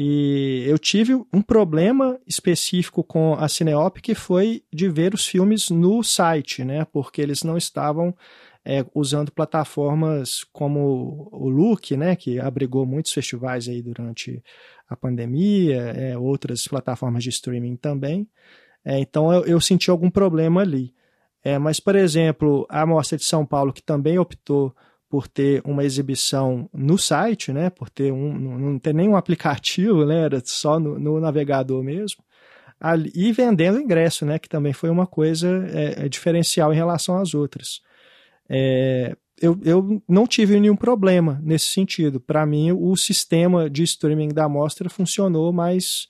E eu tive um problema específico com a Cineop, que foi de ver os filmes no site, né, porque eles não estavam é, usando plataformas como o Look, né, que abrigou muitos festivais aí durante a pandemia, é, outras plataformas de streaming também. É, então eu, eu senti algum problema ali. É, mas, por exemplo, a Mostra de São Paulo, que também optou por ter uma exibição no site, né, por ter um, não ter nenhum aplicativo, né, era só no, no navegador mesmo, ali, e vendendo ingresso, né, que também foi uma coisa é, é diferencial em relação às outras. É, eu, eu não tive nenhum problema nesse sentido. Para mim, o sistema de streaming da mostra funcionou mais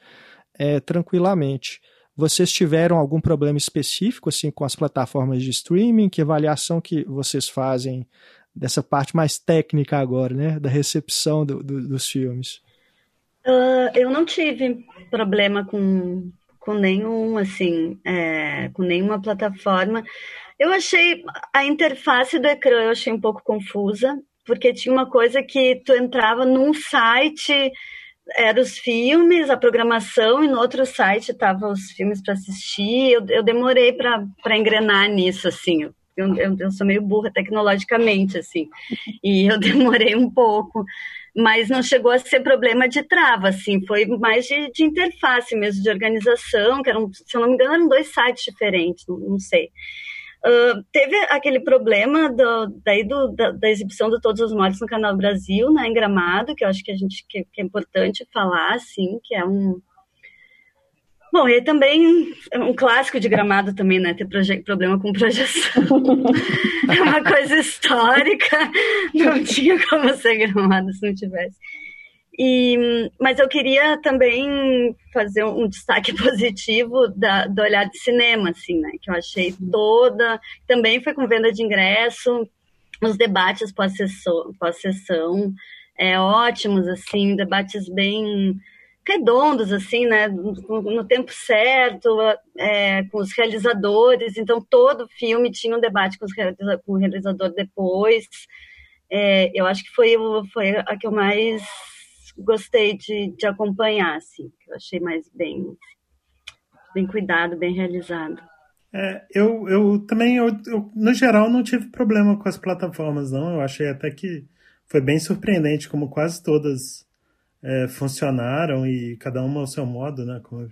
é, tranquilamente. vocês tiveram algum problema específico assim com as plataformas de streaming? Que avaliação que vocês fazem dessa parte mais técnica agora, né, da recepção do, do, dos filmes? Uh, eu não tive problema com, com nenhum, assim, é, com nenhuma plataforma. Eu achei a interface do ecrã eu achei um pouco confusa, porque tinha uma coisa que tu entrava num site eram os filmes, a programação, e no outro site estavam os filmes para assistir. Eu, eu demorei para engrenar nisso, assim. Eu, eu, eu, sou meio burra tecnologicamente, assim. E eu demorei um pouco. Mas não chegou a ser problema de trava, assim. Foi mais de, de interface mesmo, de organização, que eram, se eu não me engano, eram dois sites diferentes, não, não sei. Uh, teve aquele problema do, daí do, da, da, exibição de Todos os Mortos no Canal Brasil, né, em Gramado, que eu acho que a gente que, que é importante falar, assim, que é um Bom, e também é um clássico de Gramado também, né, ter problema com projeção. é uma coisa histórica, não tinha como ser Gramado se não tivesse. E, mas eu queria também fazer um, destaque positivo da, do olhar de cinema, assim, né? Que eu achei toda. Também foi com venda de ingresso, os debates pós-sessão, pós-sessão é, ótimos, assim, debates bem redondos, assim, né? No, tempo certo, é, com os realizadores. Então, todo filme tinha um debate com, os, com o realizador depois. É, eu acho que foi, foi a que eu mais gostei de, de acompanhar, assim, que eu achei mais bem, bem cuidado, bem realizado. É, eu, eu também, eu, eu, no geral, não tive problema com as plataformas, não. Eu achei até que foi bem surpreendente como quase todas é, funcionaram e cada uma ao seu modo, né? Como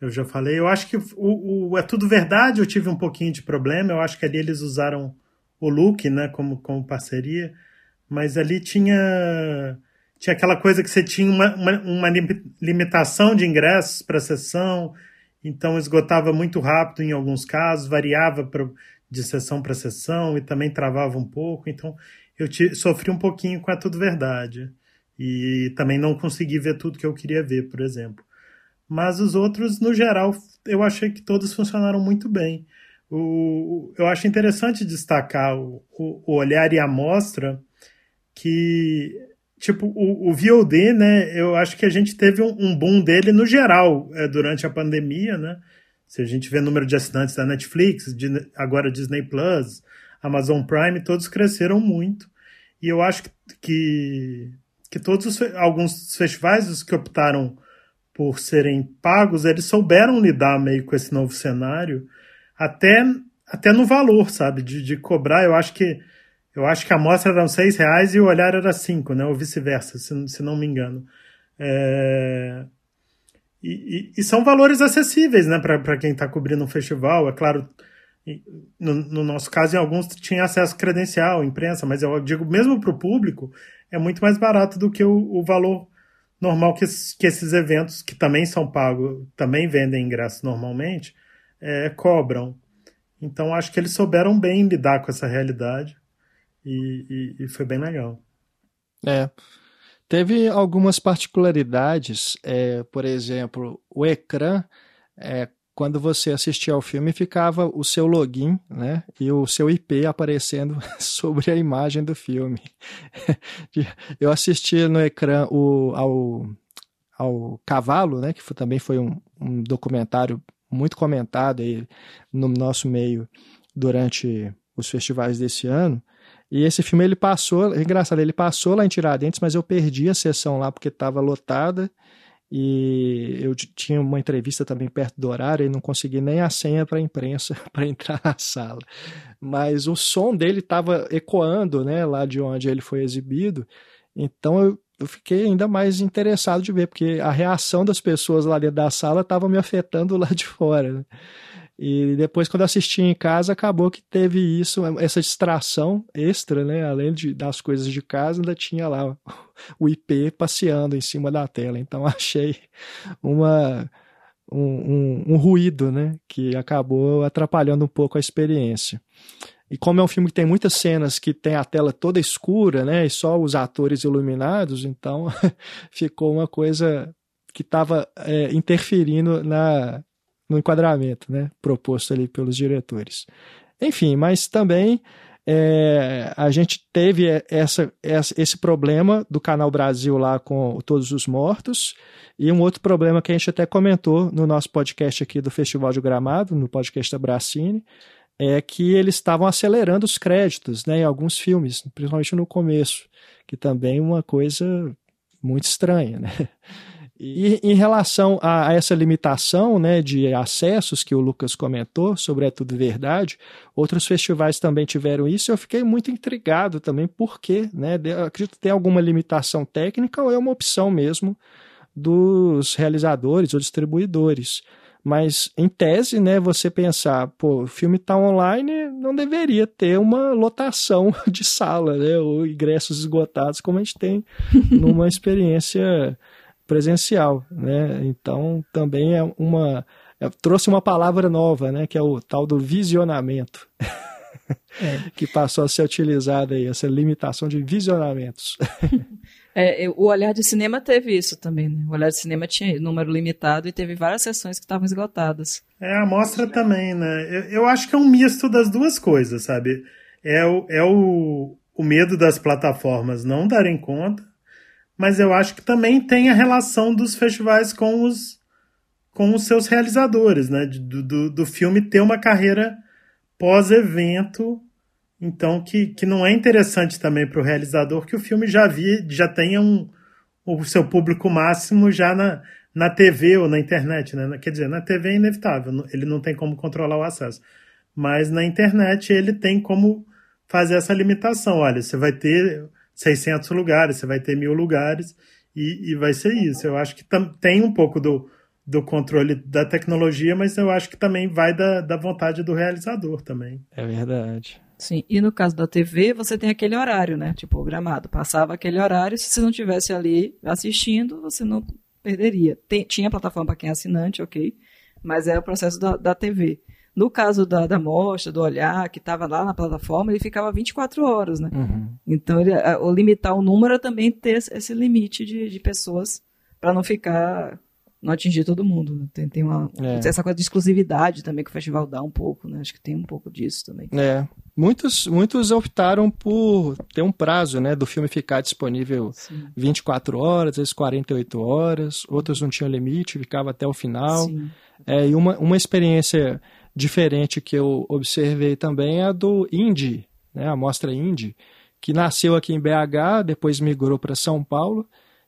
eu já falei. Eu acho que o, o, É Tudo Verdade eu tive um pouquinho de problema. Eu acho que ali eles usaram o look, né, como, como parceria, mas ali tinha tinha aquela coisa que você tinha uma, uma, uma limitação de ingressos para sessão, então esgotava muito rápido em alguns casos, variava de sessão para sessão e também travava um pouco. Então eu sofri um pouquinho com a Tudo Verdade. E também não consegui ver tudo que eu queria ver, por exemplo. Mas os outros, no geral, eu achei que todos funcionaram muito bem. O, eu acho interessante destacar o, o olhar e a mostra que tipo, o, o VOD, né, eu acho que a gente teve um, um boom dele no geral é, durante a pandemia, né? Se a gente vê o número de assinantes da Netflix, de, agora Disney Plus, Amazon Prime, todos cresceram muito. E eu acho que, que todos os, alguns festivais, os que optaram por serem pagos, eles souberam lidar meio com esse novo cenário, até, até no valor, sabe? De, de cobrar. Eu acho que eu acho que a amostra era seis reais e o olhar era cinco, né? Ou vice-versa, se, se não me engano. É... E, e, e, são valores acessíveis, né? Para quem está cobrindo um festival. É claro, no, no, nosso caso, em alguns tinha acesso credencial, imprensa, mas eu digo, mesmo para o público, é muito mais barato do que o, o valor normal que, que, esses eventos, que também são pagos, também vendem ingressos normalmente, é, cobram. Então, acho que eles souberam bem lidar com essa realidade e, e, e foi bem legal. É. Teve algumas particularidades, é, por exemplo, o ecrã, é, quando você assistia ao filme, ficava o seu login né, e o seu IP aparecendo sobre a imagem do filme. Eu assisti no ecrã o, ao, ao Cavalo, né, que foi, também foi um, um documentário muito comentado aí no nosso meio durante os festivais desse ano. E esse filme ele passou, é engraçado, ele passou lá em Tiradentes, mas eu perdi a sessão lá porque estava lotada. E eu tinha uma entrevista também perto do horário e não consegui nem a senha para a imprensa para entrar na sala. Mas o som dele estava ecoando, né, lá de onde ele foi exibido. Então eu, eu fiquei ainda mais interessado de ver, porque a reação das pessoas lá dentro da sala estava me afetando lá de fora. Né? E depois, quando assisti em casa, acabou que teve isso, essa distração extra, né? Além de, das coisas de casa, ainda tinha lá o IP passeando em cima da tela. Então, achei uma, um, um, um ruído, né? Que acabou atrapalhando um pouco a experiência. E como é um filme que tem muitas cenas que tem a tela toda escura, né? E só os atores iluminados, então ficou uma coisa que estava é, interferindo na, no enquadramento, né? Proposto ali pelos diretores. Enfim, mas também é, a gente teve essa, essa, esse problema do Canal Brasil lá com Todos os Mortos, e um outro problema que a gente até comentou no nosso podcast aqui do Festival de Gramado, no podcast da Bracine, é que eles estavam acelerando os créditos né, em alguns filmes, principalmente no começo, que também é uma coisa muito estranha. Né? E em relação a, a, essa limitação né, de acessos que o Lucas comentou, sobre É Tudo Verdade, outros festivais também tiveram isso e eu fiquei muito intrigado também por quê. Né? Eu acredito que tem alguma limitação técnica ou é uma opção mesmo dos realizadores ou distribuidores. Mas, em tese, né, você pensar, pô, o filme está online, não deveria ter uma lotação de sala, né, ou ingressos esgotados, como a gente tem numa experiência presencial, né? Então também é uma é, trouxe uma palavra nova, né? Que é o tal do visionamento, é. que passou a ser utilizada aí essa limitação de visionamentos. É, o Olhar de Cinema teve isso também, né? O Olhar de Cinema tinha número limitado e teve várias sessões que estavam esgotadas. É, a mostra também, né? Eu, eu, acho que é um misto das duas coisas, sabe? É o, é o, o medo das plataformas não darem conta mas eu acho que também tem a relação dos festivais com os, com os seus realizadores, né? Do, do, do filme ter uma carreira pós-evento, então que, que não é interessante também para o realizador que o filme já vi, já tenha um, o seu público máximo já na, na TV ou na internet, né? Quer dizer, na TV é inevitável, ele não tem como controlar o acesso. Mas na internet ele tem como fazer essa limitação. Olha, você vai ter 600 lugares, você vai ter mil lugares e, e vai ser isso. Eu acho que tem um pouco do, do controle da tecnologia, mas eu acho que também vai da, da vontade do realizador também. É verdade. Sim, e no caso da TV, você tem aquele horário, né? Tipo, o gramado. Passava aquele horário, se você não tivesse ali assistindo, você não perderia. Tem, tinha plataforma para quem é assinante, ok, mas é o processo da, da TV. No caso da, da mostra, do olhar, que estava lá na plataforma, ele ficava 24 horas, né? Uhum. Então, ele, a, o limitar o número é também ter esse limite de, de pessoas para não ficar não atingir todo mundo. Né? Tem, tem uma, é. essa coisa de exclusividade também que o festival dá um pouco, né? Acho que tem um pouco disso também. É. Muitos, muitos optaram por ter um prazo, né, do filme ficar disponível Sim. 24 horas, às vezes 48 horas. Outros não tinham limite, ficava até o final. Sim. É, e uma, uma experiência diferente que eu observei também é do Indie, né, a mostra Indie, que nasceu aqui em BH, depois migrou para São Paulo,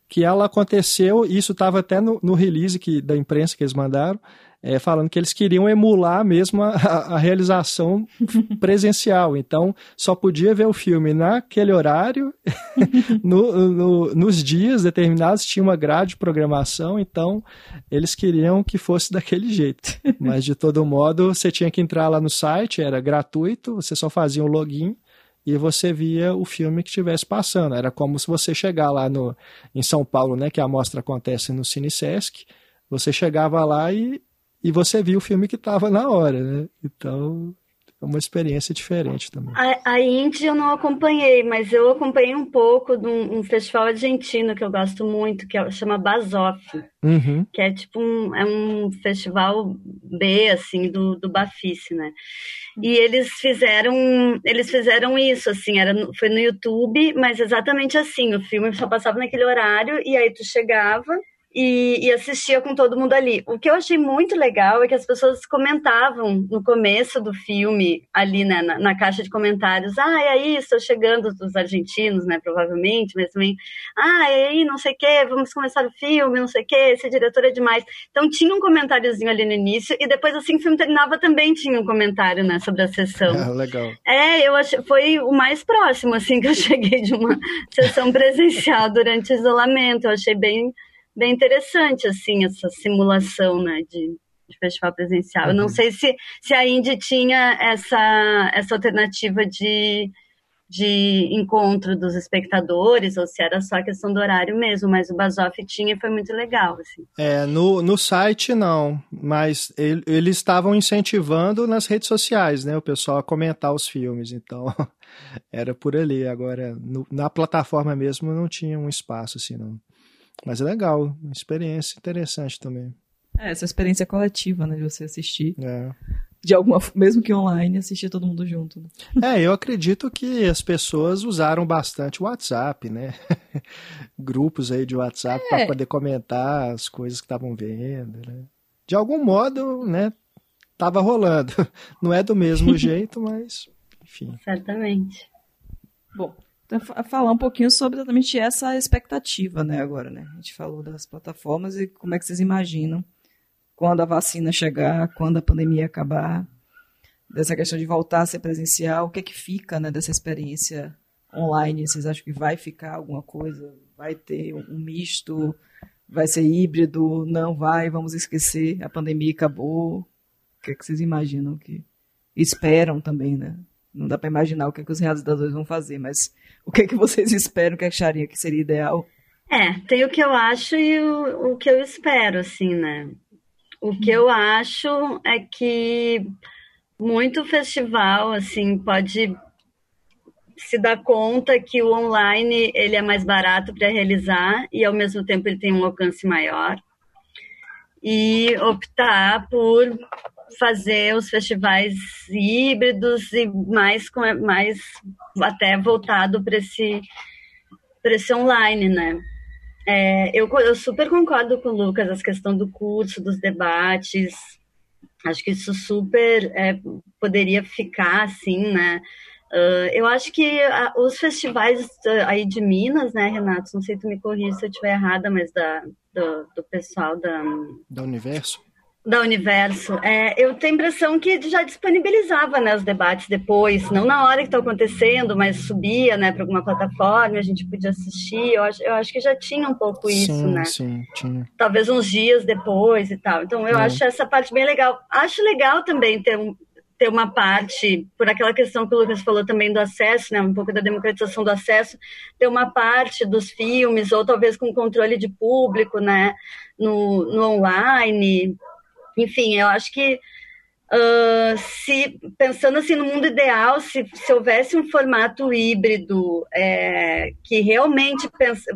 que ela aconteceu, isso estava até no, no, release que, da imprensa que eles mandaram, é, falando que eles queriam emular mesmo a, a, realização presencial. Então, só podia ver o filme naquele horário, no, no, nos dias determinados, tinha uma grade de programação, então eles queriam que fosse daquele jeito. Mas, de todo modo, você tinha que entrar lá no site, era gratuito, você só fazia um login e você via o filme que estivesse passando. Era como se você chegar lá no, em São Paulo, né, que a mostra acontece no Cine Sesc, você chegava lá e e você viu o filme que estava na hora, né? Então, é uma experiência diferente também. A, a Indy eu não acompanhei, mas eu acompanhei um pouco de um, um festival argentino que eu gosto muito, que é, chama Basof, uhum. que é tipo um, é um festival B, assim, do, do Bafice, né? E eles fizeram, eles fizeram isso, assim, era, foi no YouTube, mas exatamente assim, o filme só passava naquele horário, e aí tu chegava e, e, assistia com todo mundo ali. O que eu achei muito legal é que as pessoas comentavam no começo do filme, ali né, na, na, caixa de comentários, ah, e aí, estou chegando dos argentinos, né, provavelmente, mas também, ah, e aí, não sei o quê, vamos começar o filme, não sei o quê, esse diretor é demais. Então tinha um comentáriozinho ali no início, e depois, assim, o filme terminava, também tinha um comentário, né, sobre a sessão. Ah, legal. É, eu achei, foi o mais próximo, assim, que eu cheguei de uma sessão presencial durante o isolamento, eu achei bem bem interessante, assim, essa simulação, né, de, de festival presencial. Uhum. Eu não uhum. sei se, se a Indy tinha essa, essa alternativa de, de encontro dos espectadores, ou se era só a questão do horário mesmo, mas o Basoff tinha e foi muito legal. Assim. É, no, no site não, mas ele, eles estavam incentivando nas redes sociais, né, o pessoal a comentar os filmes, então era por ali. Agora, no, na plataforma mesmo não tinha um espaço assim, não. Mas é legal, uma experiência interessante também. É, essa experiência coletiva, né, de você assistir. É. De alguma, mesmo que online, assistir todo mundo junto. É, eu acredito que as pessoas usaram bastante o WhatsApp, né? Grupos aí de WhatsApp é. para poder comentar as coisas que estavam vendo, né? De algum modo, né, tava rolando. Não é do mesmo jeito, mas enfim. Certamente. Bom, falar um pouquinho sobre exatamente essa expectativa, né, agora, né? A gente falou das plataformas e como é que vocês imaginam quando a vacina chegar, quando a pandemia acabar, dessa questão de voltar a ser presencial, o que é que fica, né, dessa experiência online? Vocês acham que vai ficar alguma coisa? Vai ter um misto? Vai ser híbrido? Não vai? Vamos esquecer? A pandemia acabou? O que é que vocês imaginam que esperam também, né? Não dá para imaginar o que, é que os realizadores vão fazer, mas o que é que vocês esperam que achariam que seria ideal? É, tem o que eu acho e o, o que eu espero, assim, né? O que eu acho é que muito festival assim pode se dar conta que o online ele é mais barato para realizar e ao mesmo tempo ele tem um alcance maior e optar por fazer os festivais híbridos e mais mais até voltado para esse para esse online, né? É, eu, eu super concordo com o Lucas, essa questão do curso, dos debates. Acho que isso super é, poderia ficar assim, né? Uh, eu acho que uh, os festivais uh, aí de Minas, né, Renato? Não sei se tu me corrija se eu estiver errada, mas da, do, do pessoal da. Da Universo? Da Universo, é, eu tenho a impressão que já disponibilizava né, os debates depois, não na hora que está acontecendo, mas subia né, para alguma plataforma, a gente podia assistir. Eu acho, eu acho que já tinha um pouco isso, sim, né? Sim, tinha. Talvez uns dias depois e tal. Então eu é. acho essa parte bem legal. Acho legal também ter um, ter uma parte, por aquela questão que o Lucas falou também do acesso, né, um pouco da democratização do acesso, ter uma parte dos filmes, ou talvez com controle de público, né, no, no online, enfim, eu acho que uh, se pensando assim no mundo ideal, se, se houvesse um formato híbrido é, que realmente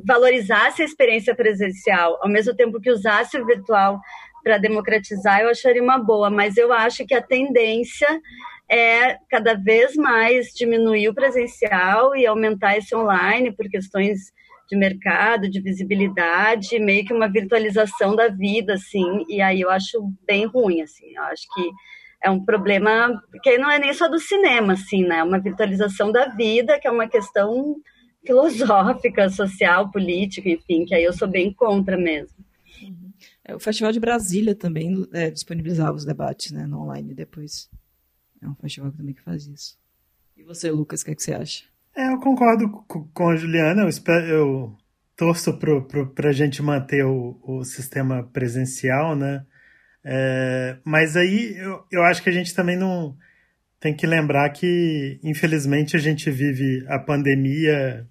valorizasse a experiência presencial, ao mesmo tempo que usasse o virtual para democratizar, eu acharia uma boa. Mas eu acho que a tendência é cada vez mais diminuir o presencial e aumentar esse online por questões de mercado, de visibilidade, meio que uma virtualização da vida, assim, e aí eu acho bem ruim, assim, eu acho que é um problema que não é nem só do cinema, assim, né, é uma virtualização da vida, que é uma questão filosófica, social, política, enfim, que aí eu sou bem contra mesmo. É, o Festival de Brasília também é, disponibilizava os debates, né, no online depois. É um festival também que faz isso. E você, Lucas, o que, é que você acha? É, eu concordo com a Juliana. Eu, espero, eu torço para a gente manter o, o sistema presencial, né? É, mas aí eu, eu acho que a gente também não tem que lembrar que, infelizmente, a gente vive a pandemia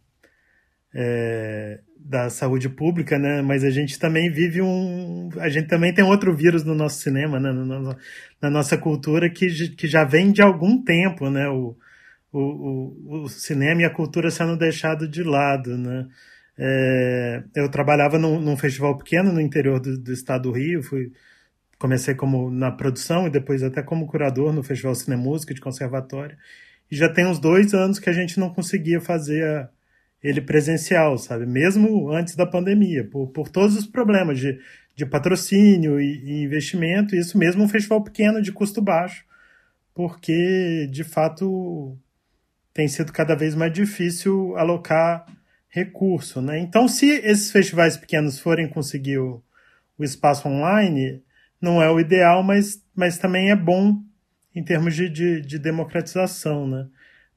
é, da saúde pública, né? Mas a gente também vive um. A gente também tem outro vírus no nosso cinema, né? na, na nossa cultura, que, que já vem de algum tempo, né? O, o, o, o cinema e a cultura sendo deixado de lado, né? É, eu trabalhava num, num, festival pequeno no interior do, do, estado do Rio, fui comecei como na produção e depois até como curador no Festival Cine Música de Conservatório. E já tem uns dois anos que a gente não conseguia fazer a, ele presencial, sabe? Mesmo antes da pandemia, por, por todos os problemas de, de patrocínio e, e investimento, isso mesmo um festival pequeno de custo baixo, porque de fato tem sido cada vez mais difícil alocar recurso. Né? Então, se esses festivais pequenos forem conseguir o, o espaço online, não é o ideal, mas, mas também é bom em termos de, de, de democratização. Né?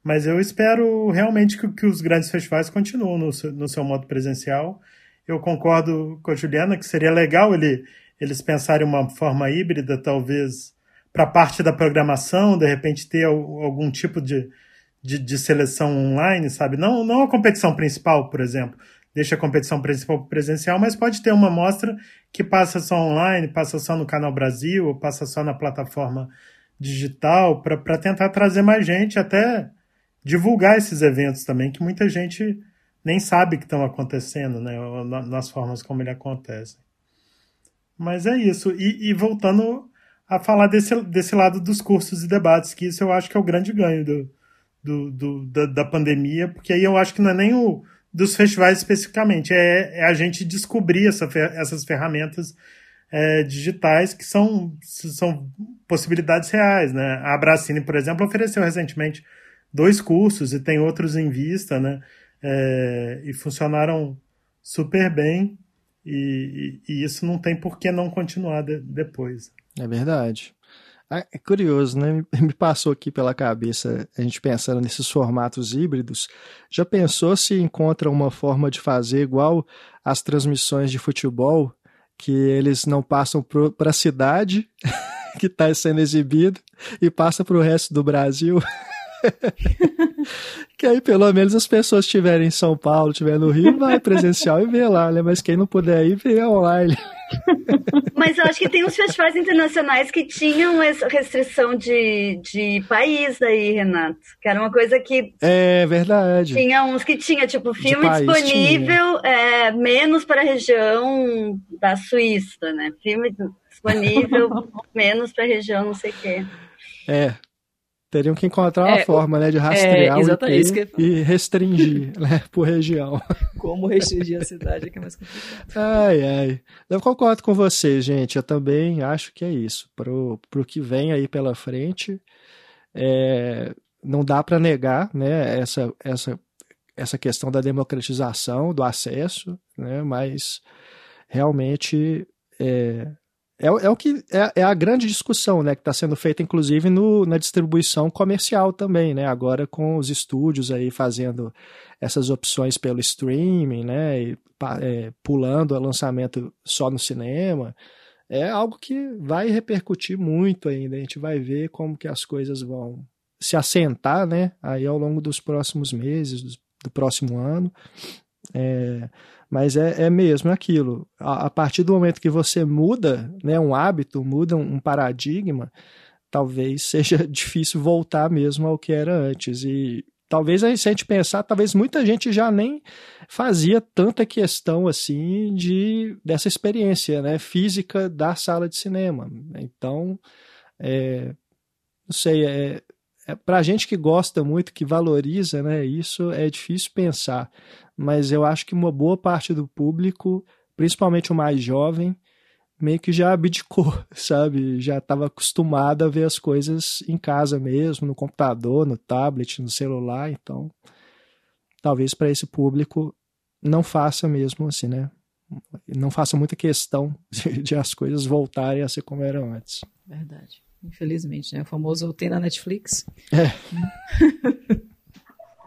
Mas eu espero realmente que, que os grandes festivais continuem no, seu, no seu modo presencial. Eu concordo com a Juliana que seria legal ele, eles pensarem uma forma híbrida, talvez, para parte da programação, de repente ter algum tipo de, de, de, seleção online, sabe? Não, não a competição principal, por exemplo. Deixa a competição principal presencial, mas pode ter uma mostra que passa só online, passa só no Canal Brasil, ou passa só na plataforma digital, para tentar trazer mais gente, até divulgar esses eventos também, que muita gente nem sabe que estão acontecendo, né? Nas formas como ele acontece. Mas é isso. E, e, voltando a falar desse, desse lado dos cursos e debates, que isso eu acho que é o grande ganho do, do, do da, da, pandemia, porque aí eu acho que não é nem o dos festivais especificamente, é, é a gente descobrir essa, essas ferramentas é, digitais que são, são possibilidades reais. Né? A Abracine, por exemplo, ofereceu recentemente dois cursos e tem outros em vista, né? É, e funcionaram super bem e, e, e, isso não tem por que não continuar de, depois. É verdade. Ah, é curioso, né? Me passou aqui pela cabeça a gente pensando nesses formatos híbridos. Já pensou se encontra uma forma de fazer igual as transmissões de futebol, que eles não passam para a cidade que está sendo exibido e passa para o resto do Brasil? que aí pelo menos as pessoas estiverem em São Paulo, estiverem no Rio, vai presencial e vê lá, né? Mas quem não puder ir, vê online. Mas eu acho que tem uns festivais internacionais que tinham essa restrição de, de país aí, Renato. Que era uma coisa que. É verdade. Tinha uns que tinha, tipo, filme disponível é, menos para a região da Suíça, né? Filme disponível menos para a região não sei o quê. É, Teriam que encontrar uma é, forma, né, de rastrear é, o IP e restringir, né, por região. Como restringir a cidade é que é mais complicado. Ai, ai. Eu concordo com você, gente. Eu também acho que é isso. Pro, pro que vem aí pela frente, é, não dá para negar, né, essa, essa, essa questão da democratização, do acesso, né, mas realmente é, é, é o que é, é, a grande discussão, né, que está sendo feita, inclusive, no, na distribuição comercial também, né? Agora com os estúdios aí fazendo essas opções pelo streaming, né? E, é, pulando o lançamento só no cinema. É algo que vai repercutir muito ainda. A gente vai ver como que as coisas vão se assentar, né? Aí ao longo dos próximos meses, do, do próximo ano. É, mas é, é mesmo aquilo. A, a, partir do momento que você muda né, um hábito, muda um, um paradigma, talvez seja difícil voltar mesmo ao que era antes. E talvez a gente pensar, talvez muita gente já nem fazia tanta questão assim de dessa experiência né, física da sala de cinema. Então, é, não sei, é, é, para a gente que gosta muito, que valoriza né, isso, é difícil pensar mas eu acho que uma boa parte do público, principalmente o mais jovem, meio que já abdicou, sabe? Já estava acostumado a ver as coisas em casa mesmo, no computador, no tablet, no celular, então talvez para esse público não faça mesmo assim, né? Não faça muita questão de, de, as coisas voltarem a ser como eram antes. Verdade. Infelizmente, né? O famoso tem na Netflix. É.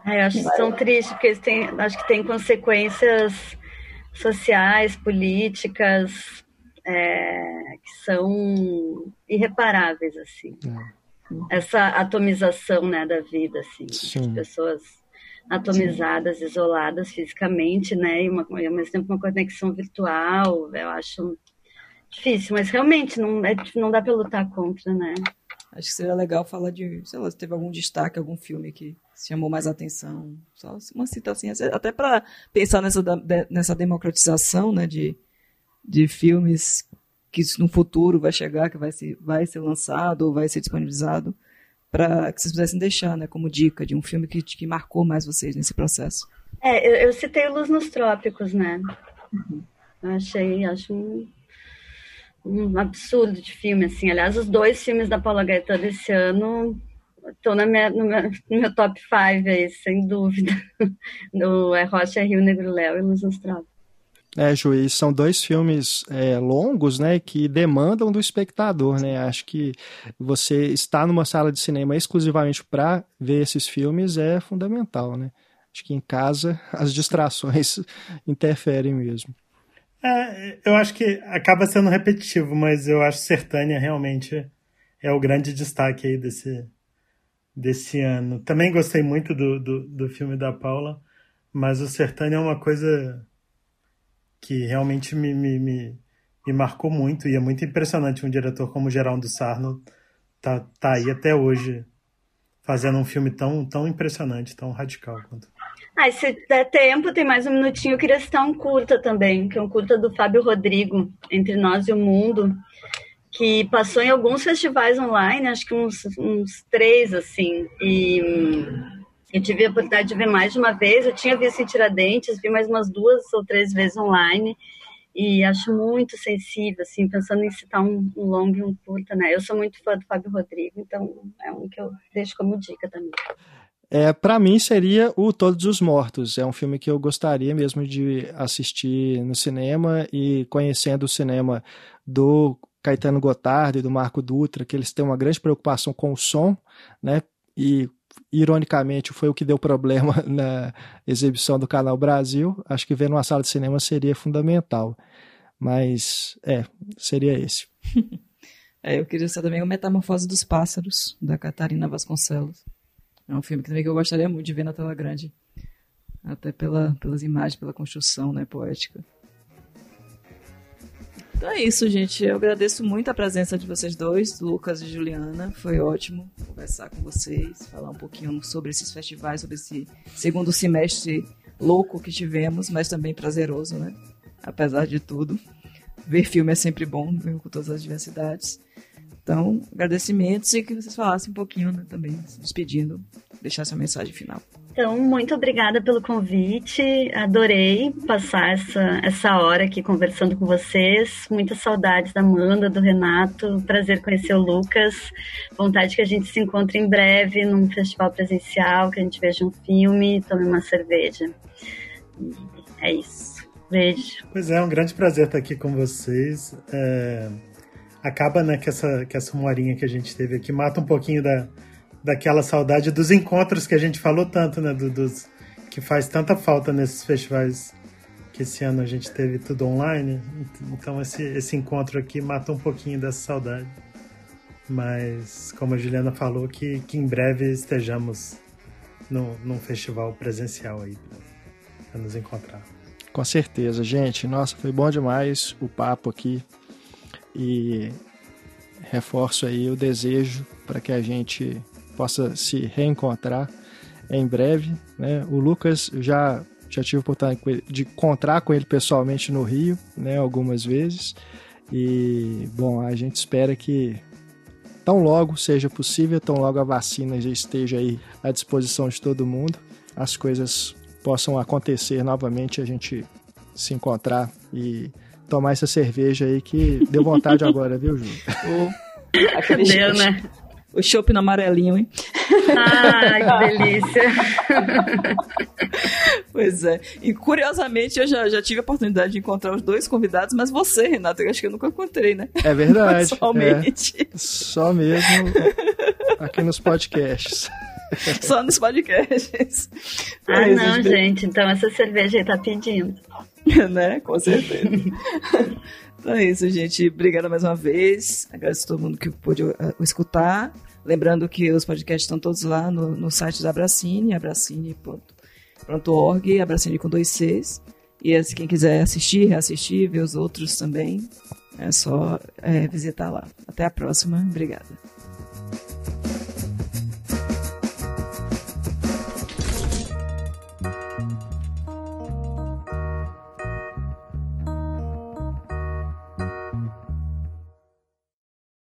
É, eu acho tão triste, porque têm, acho que tem consequências sociais, políticas, é, que são irreparáveis, assim. É. Essa atomização né, da vida, assim, Sim. as pessoas atomizadas, Sim. isoladas fisicamente, né, e, uma, e ao mesmo tempo uma conexão virtual, eu acho difícil, mas realmente não, é, não dá para lutar contra, né. Acho que seria legal falar de, sei lá, se teve algum destaque, algum filme que chamou mais atenção. Só uma citação, até para pensar nessa, nessa democratização né, de, de filmes que no futuro vai chegar, que vai ser, vai ser lançado ou vai ser disponibilizado, para que vocês pudessem deixar né, como dica de um filme que, que marcou mais vocês nesse processo. É, eu, eu citei Luz nos Trópicos, né? Uhum. Achei, acho um um absurdo de filme, assim. Aliás, os dois filmes da Paula Gaetano esse ano estão no, meu, no meu top 5 aí, sem dúvida. No É Rocha, Rio Negro Léo e Luz nos É, Juiz, são dois filmes é, longos, né, que demandam do espectador, né? Acho que você estar numa sala de cinema exclusivamente para ver esses filmes é fundamental, né? Acho que em casa as distrações interferem mesmo. É, eu acho que acaba sendo repetitivo, mas eu acho Sertânia realmente é o grande destaque aí desse, desse ano. Também gostei muito do, do, do filme da Paula, mas o Sertânia é uma coisa que realmente me, me, me, me, marcou muito e é muito impressionante um diretor como Geraldo Sarno tá, tá aí até hoje fazendo um filme tão, tão impressionante, tão radical quanto. Ah, se der tempo, tem mais um minutinho. Eu queria citar um curta também, que é um curta do Fábio Rodrigo, Entre Nós e o Mundo, que passou em alguns festivais online, acho que uns, uns três, assim. E eu tive a oportunidade de ver mais de uma vez. Eu tinha visto em Tiradentes, vi mais umas duas ou três vezes online. E acho muito sensível, assim, pensando em citar um, um longo e um curta, né? Eu sou muito fã do Fábio Rodrigo, então é um que eu deixo como dica também. É, para mim seria o Todos os Mortos. É um filme que eu gostaria mesmo de assistir no cinema e conhecendo o cinema do Caetano Gotardo e do Marco Dutra, que eles têm uma grande preocupação com o som, né? E ironicamente foi o que deu problema na exibição do Canal Brasil. Acho que ver numa sala de cinema seria fundamental. Mas é, seria esse. é, eu queria ser também o Metamorfose dos Pássaros, da Catarina Vasconcelos. É um filme que também eu gostaria muito de ver na tela grande. Até pela, pelas imagens, pela construção né, poética. Então é isso, gente. Eu agradeço muito a presença de vocês dois, Lucas e Juliana. Foi ótimo conversar com vocês, falar um pouquinho sobre esses festivais, sobre esse segundo semestre louco que tivemos, mas também prazeroso, né? Apesar de tudo. Ver filme é sempre bom, mesmo com todas as diversidades. Então, agradecimentos e que vocês falassem um pouquinho né, também, se despedindo, deixar sua mensagem final. Então, muito obrigada pelo convite. Adorei passar essa, essa hora aqui conversando com vocês. Muitas saudades da Amanda, do Renato. Prazer conhecer o Lucas. Vontade que a gente se encontre em breve num festival presencial, que a gente veja um filme, tome uma cerveja. É isso. Beijo. Pois é, é um grande prazer estar aqui com vocês. É acaba né, que essa, que essa uma horinha que a gente teve aqui mata um pouquinho da, daquela saudade dos encontros que a gente falou tanto, né? Do, dos, que faz tanta falta nesses festivais que esse ano a gente teve tudo online. Então esse, esse encontro aqui mata um pouquinho dessa saudade. Mas, como a Juliana falou, que, que em breve estejamos no, num festival presencial aí para nos encontrar. Com certeza, gente. Nossa, foi bom demais o papo aqui e reforço aí o desejo para que a gente possa se reencontrar em breve. Né? O Lucas já já tive oportunidade de encontrar com ele pessoalmente no Rio, né, algumas vezes. E bom, a gente espera que tão logo seja possível, tão logo a vacina já esteja aí à disposição de todo mundo, as coisas possam acontecer novamente, a gente se encontrar e tomar essa cerveja aí que deu vontade agora, viu, Ju? Oh, deu, né? O chopp no amarelinho, hein? Ai, que delícia! pois é. E curiosamente, eu já, já tive a oportunidade de encontrar os dois convidados, mas você, Renato, eu acho que eu nunca encontrei, né? É verdade. Pessoalmente. É. Só mesmo aqui nos podcasts. Só nos podcasts. Ah, não, gente. Então essa cerveja aí tá pedindo. né? Com certeza. então é isso, gente. Obrigada mais uma vez. Agradeço a todo mundo que pôde uh, escutar. Lembrando que os podcasts estão todos lá no, no site da Abracine, abracine.org, Abracine com dois Cs. E se quem quiser assistir, reassistir, ver os outros também, é só é, visitar lá. Até a próxima. Obrigada.